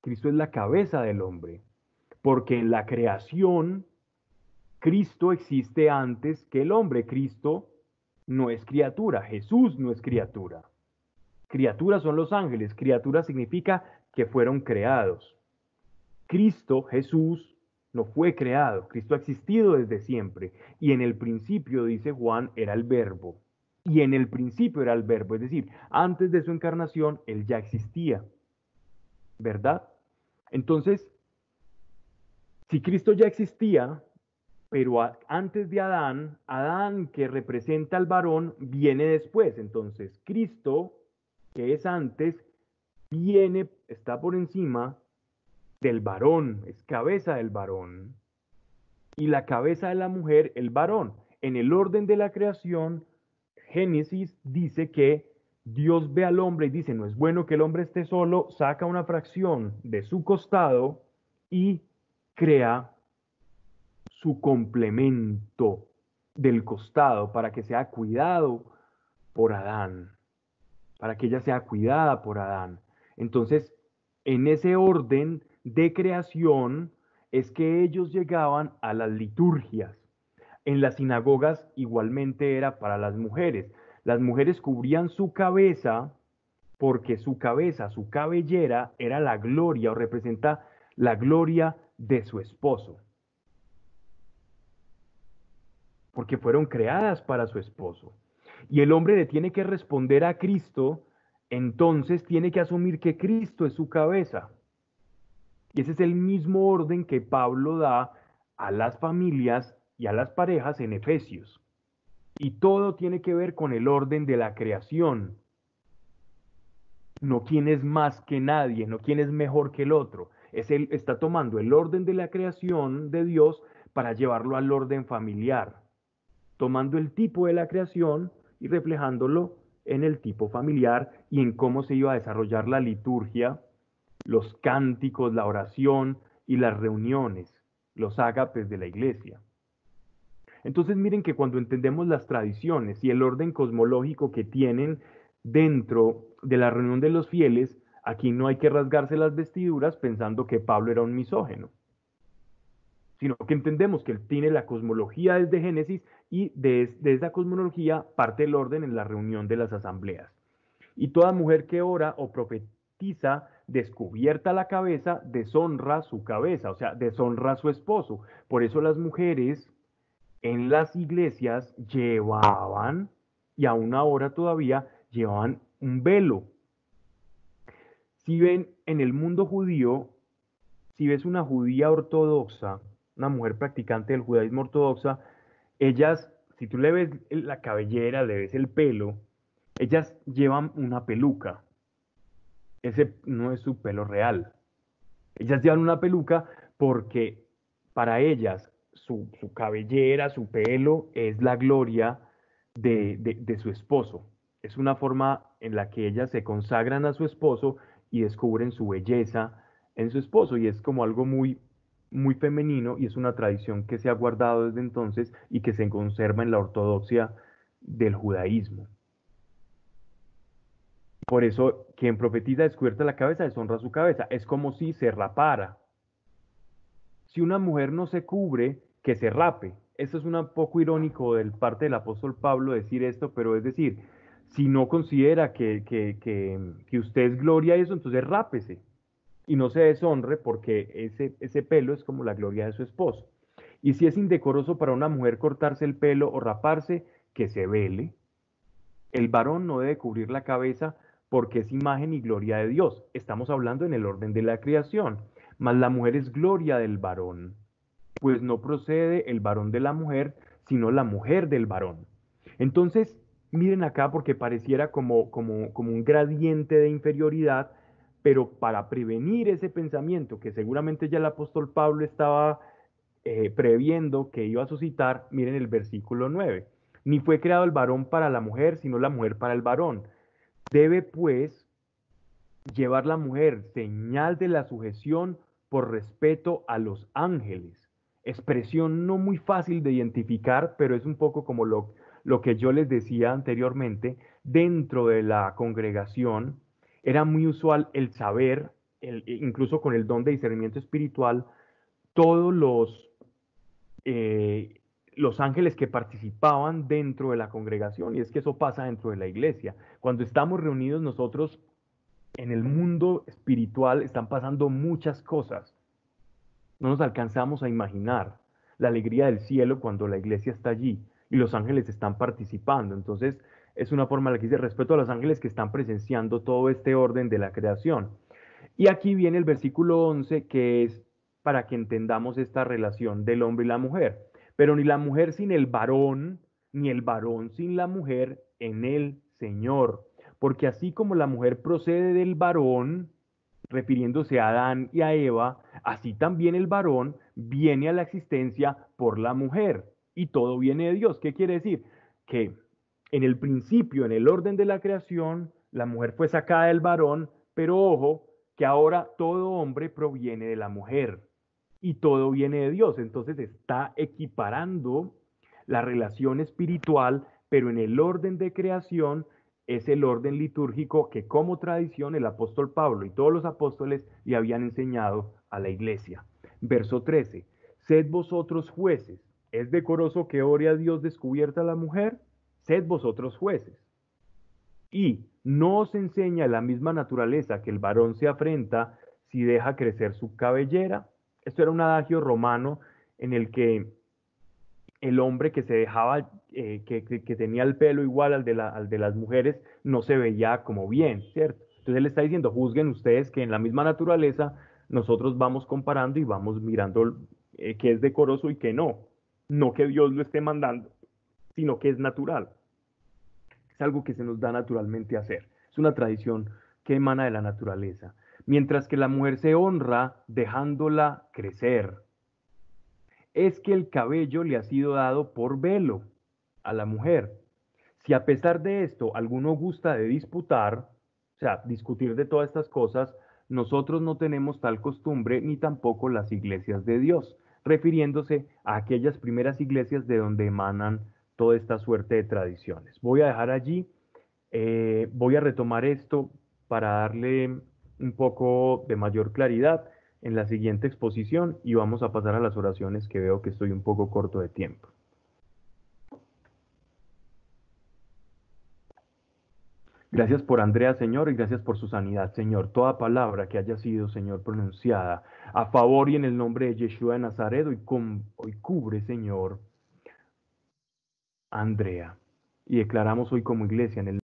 Cristo es la cabeza del hombre. Porque en la creación, Cristo existe antes que el hombre. Cristo no es criatura. Jesús no es criatura. Criaturas son los ángeles. Criatura significa que fueron creados. Cristo, Jesús, no fue creado, Cristo ha existido desde siempre. Y en el principio, dice Juan, era el verbo. Y en el principio era el verbo, es decir, antes de su encarnación, Él ya existía. ¿Verdad? Entonces, si Cristo ya existía, pero antes de Adán, Adán que representa al varón, viene después. Entonces, Cristo, que es antes, viene, está por encima del varón, es cabeza del varón, y la cabeza de la mujer, el varón. En el orden de la creación, Génesis dice que Dios ve al hombre y dice, no es bueno que el hombre esté solo, saca una fracción de su costado y crea su complemento del costado para que sea cuidado por Adán, para que ella sea cuidada por Adán. Entonces, en ese orden de creación es que ellos llegaban a las liturgias. En las sinagogas igualmente era para las mujeres. Las mujeres cubrían su cabeza porque su cabeza, su cabellera era la gloria o representa la gloria de su esposo. Porque fueron creadas para su esposo. Y el hombre le tiene que responder a Cristo, entonces tiene que asumir que Cristo es su cabeza. Y ese es el mismo orden que Pablo da a las familias y a las parejas en Efesios. Y todo tiene que ver con el orden de la creación. No quién es más que nadie, no quién es mejor que el otro. Es él está tomando el orden de la creación de Dios para llevarlo al orden familiar, tomando el tipo de la creación y reflejándolo en el tipo familiar y en cómo se iba a desarrollar la liturgia los cánticos, la oración y las reuniones, los ágapes de la iglesia. Entonces miren que cuando entendemos las tradiciones y el orden cosmológico que tienen dentro de la reunión de los fieles, aquí no hay que rasgarse las vestiduras pensando que Pablo era un misógeno, sino que entendemos que él tiene la cosmología desde Génesis y de, de esa cosmología parte el orden en la reunión de las asambleas. Y toda mujer que ora o profetiza descubierta la cabeza, deshonra su cabeza, o sea, deshonra a su esposo. Por eso las mujeres en las iglesias llevaban, y aún ahora todavía, llevaban un velo. Si ven en el mundo judío, si ves una judía ortodoxa, una mujer practicante del judaísmo ortodoxa, ellas, si tú le ves la cabellera, le ves el pelo, ellas llevan una peluca ese no es su pelo real. Ellas llevan una peluca porque para ellas su, cabellera, su pelo es la gloria de, de, su esposo. Es una forma en la que ellas se consagran a su esposo y descubren su belleza en su esposo y es como algo muy muy femenino y es una tradición que se ha guardado desde entonces y que se conserva en la ortodoxia del judaísmo. Por eso, quien profetiza descubierta la cabeza deshonra su cabeza. Es como si se rapara. Si una mujer no se cubre, que se rape. Eso es un poco irónico del parte del apóstol Pablo decir esto, pero es decir, si no considera que, que, que, usted es gloria a eso, entonces rápese. y no se deshonre porque ese, ese pelo es como la gloria de su esposo. Y si es indecoroso para una mujer cortarse el pelo o raparse, que se vele. El varón no debe cubrir la cabeza porque es imagen y gloria de Dios. Estamos hablando en el orden de la creación. Mas la mujer es gloria del varón, pues no procede el varón de la mujer, sino la mujer del varón. Entonces, miren acá porque pareciera como, como, como un gradiente de inferioridad, pero para prevenir ese pensamiento que seguramente ya el apóstol Pablo estaba eh, previendo que iba a suscitar, miren el versículo 9. Ni fue creado el varón para la mujer, sino la mujer para el varón. Debe pues llevar la mujer señal de la sujeción por respeto a los ángeles. Expresión no muy fácil de identificar, pero es un poco como lo, lo que yo les decía anteriormente. Dentro de la congregación era muy usual el saber, el, incluso con el don de discernimiento espiritual, todos los, eh, los ángeles que participaban dentro de la congregación. Y es que eso pasa dentro de la iglesia. Cuando estamos reunidos nosotros en el mundo espiritual están pasando muchas cosas. No nos alcanzamos a imaginar la alegría del cielo cuando la iglesia está allí y los ángeles están participando. Entonces, es una forma en la que dice respeto a los ángeles que están presenciando todo este orden de la creación. Y aquí viene el versículo 11 que es para que entendamos esta relación del hombre y la mujer. Pero ni la mujer sin el varón, ni el varón sin la mujer en el Señor. Porque así como la mujer procede del varón, refiriéndose a Adán y a Eva, así también el varón viene a la existencia por la mujer. Y todo viene de Dios. ¿Qué quiere decir? Que en el principio, en el orden de la creación, la mujer fue sacada del varón, pero ojo, que ahora todo hombre proviene de la mujer y todo viene de Dios. Entonces está equiparando la relación espiritual, pero en el orden de creación es el orden litúrgico que como tradición el apóstol Pablo y todos los apóstoles le habían enseñado a la iglesia. Verso 13, sed vosotros jueces, ¿es decoroso que ore a Dios descubierta la mujer? Sed vosotros jueces. Y no os enseña la misma naturaleza que el varón se afrenta si deja crecer su cabellera, esto era un adagio romano en el que el hombre que se dejaba, eh, que, tenía el pelo igual al de, las mujeres, no se veía como bien, ¿cierto? Entonces él está diciendo, juzguen ustedes que en la misma naturaleza nosotros vamos comparando y vamos mirando eh, qué es decoroso y qué no. No que Dios lo esté mandando, sino que es natural. Es algo que se nos da naturalmente hacer. Es una tradición que emana de la naturaleza mientras que la mujer se honra dejándola crecer. Es que el cabello le ha sido dado por velo a la mujer. Si a pesar de esto alguno gusta de disputar, o sea, discutir de todas estas cosas, nosotros no tenemos tal costumbre ni tampoco las iglesias de Dios, refiriéndose a aquellas primeras iglesias de donde emanan toda esta suerte de tradiciones. Voy a dejar allí, eh, voy a retomar esto para darle un poco de mayor claridad en la siguiente exposición y vamos a pasar a las oraciones que veo que estoy un poco corto de tiempo. Gracias por Andrea, Señor, y gracias por su sanidad, Señor. Toda palabra que haya sido, Señor, pronunciada a favor y en el nombre de Yeshua de Nazaret, hoy, cubre, Señor, Andrea. Y declaramos hoy como iglesia en el